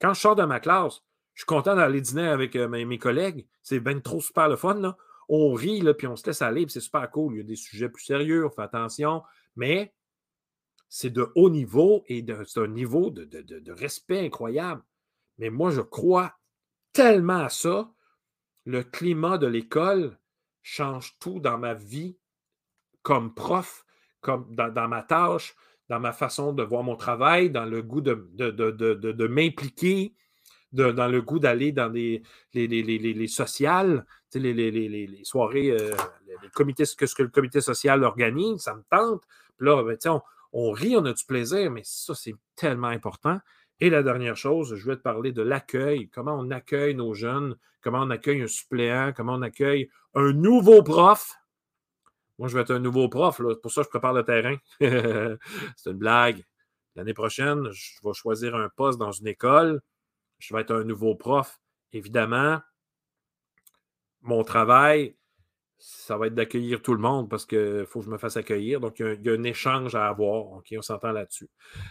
Quand je sors de ma classe, je suis content d'aller dîner avec euh, mes, collègues. C'est bien trop super le fun. On rit, puis on se laisse aller, puis c'est super cool. Il y a des sujets plus sérieux, on fait attention. Mais c'est de haut niveau et c'est un niveau de respect incroyable. Mais moi, je crois tellement à ça. Le climat de l'école change tout dans ma vie comme prof comme dans, ma tâche, dans ma façon de voir mon travail, dans le goût de, m'impliquer, dans le goût d'aller dans les, les, les, les sociales, les, soirées, euh, les comités, ce que, ce que le comité social organise, ça me tente. Puis là, ben, on rit, on a du plaisir, mais ça, c'est tellement important. Et la dernière chose, je vais te parler de l'accueil, comment on accueille nos jeunes, comment on accueille un suppléant, comment on accueille un nouveau prof? Moi, je vais être un nouveau prof. Pour ça, je prépare le terrain. [laughs] c'est une blague. L'année prochaine, je vais choisir un poste dans une école. Je vais être un nouveau prof. Évidemment, mon travail, ça va être d'accueillir tout le monde parce qu'il faut que je me fasse accueillir. Donc, il y a, un échange à avoir. OK, on s'entend là-dessus.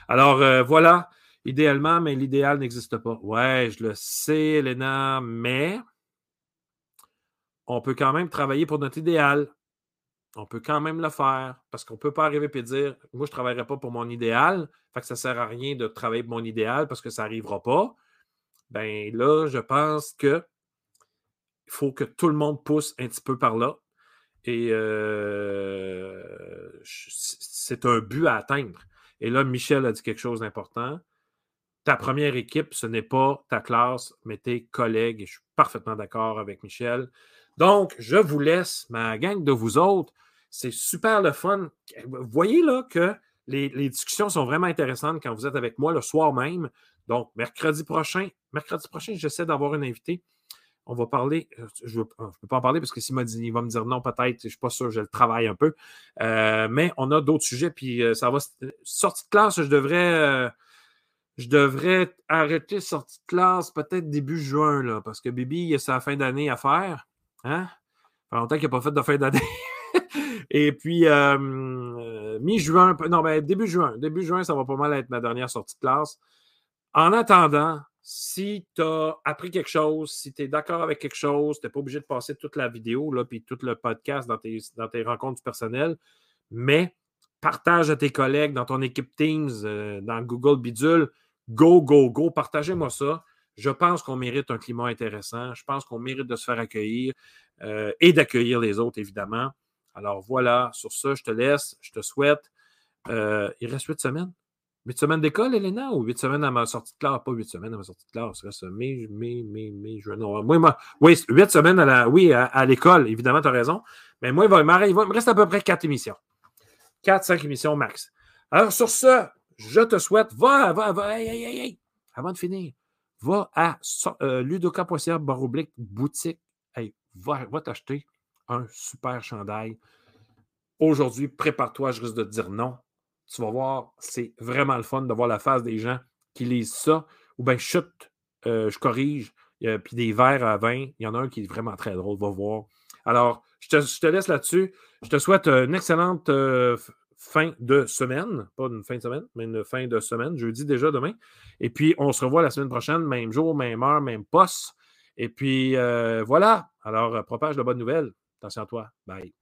Alors, euh, voilà. Idéalement, mais l'idéal n'existe pas. Ouais, je le sais, Elena, mais on peut quand même travailler pour notre idéal on peut quand même le faire parce qu'on ne peut pas arriver et dire Moi, je ne travaillerai pas pour mon idéal, fait que ça ne sert à rien de travailler pour mon idéal parce que ça n'arrivera pas. Ben là, je pense que il faut que tout le monde pousse un petit peu par là. Et euh, c'est un but à atteindre. Et là, Michel a dit quelque chose d'important. Ta première équipe, ce n'est pas ta classe, mais tes collègues. Et je suis parfaitement d'accord avec Michel. Donc, je vous laisse, ma gang de vous autres. C'est super le fun. Voyez là que les, discussions sont vraiment intéressantes quand vous êtes avec moi le soir même. Donc, mercredi prochain, mercredi prochain, j'essaie d'avoir un invité. On va parler, euh, je ne peux pas en parler parce que s'il il va me dire non, peut-être, je ne suis pas sûr, je le travaille un peu. Euh, mais on a d'autres sujets, puis euh, ça va. Sortie de classe, je devrais. arrêter sortie de classe peut-être début juin, là, parce que Bibi, il a sa fin d'année à faire. Hein? Ça fait longtemps qu'il n'a pas fait de fin d'année. [laughs] Et puis, euh, mi-juin, non, ben, début juin. Début juin, ça va pas mal être ma dernière sortie de classe. En attendant, si tu as appris quelque chose, si tu es d'accord avec quelque chose, tu n'es pas obligé de passer toute la vidéo, là, puis tout le podcast dans tes, dans tes rencontres du personnel, mais partage à tes collègues dans ton équipe Teams, euh, dans Google Bidule. Go, go, go. Partagez-moi ça. Je pense qu'on mérite un climat intéressant. Je pense qu'on mérite de se faire accueillir euh, et d'accueillir les autres, évidemment. Alors voilà, sur ça, je te laisse. Je te souhaite. Euh, il reste huit semaines. Huit semaines d'école, Elena, ou huit semaines à ma sortie de classe? Pas huit semaines à ma sortie de classe. Reste mai, mai, mai, mai. Non, moi, oui, huit semaines à la, oui, à, l'école, évidemment, tu as raison. Mais moi, il, va, il, me reste à peu près quatre émissions. Quatre, cinq émissions max. Alors, sur ce, je te souhaite, va, va, va, hey, hey, hey, avant de finir, va à euh, ludoka.ca boutique. Va, t'acheter un super chandail. Aujourd'hui, prépare-toi, je risque de te dire non. Tu vas voir, c'est vraiment le fun de voir la face des gens qui lisent ça. Ou bien, chute, je corrige. puis des verres à vin, il y en a un qui est vraiment très drôle, va voir. Alors, je te, laisse là-dessus. Je te souhaite une excellente fin de semaine. Pas une fin de semaine, mais une fin de semaine. Jeudi déjà demain. Et puis, on se revoit la semaine prochaine, même jour, même heure, même poste. Et puis, voilà. Alors, propage de bonnes nouvelles. Attention à toi. Bye.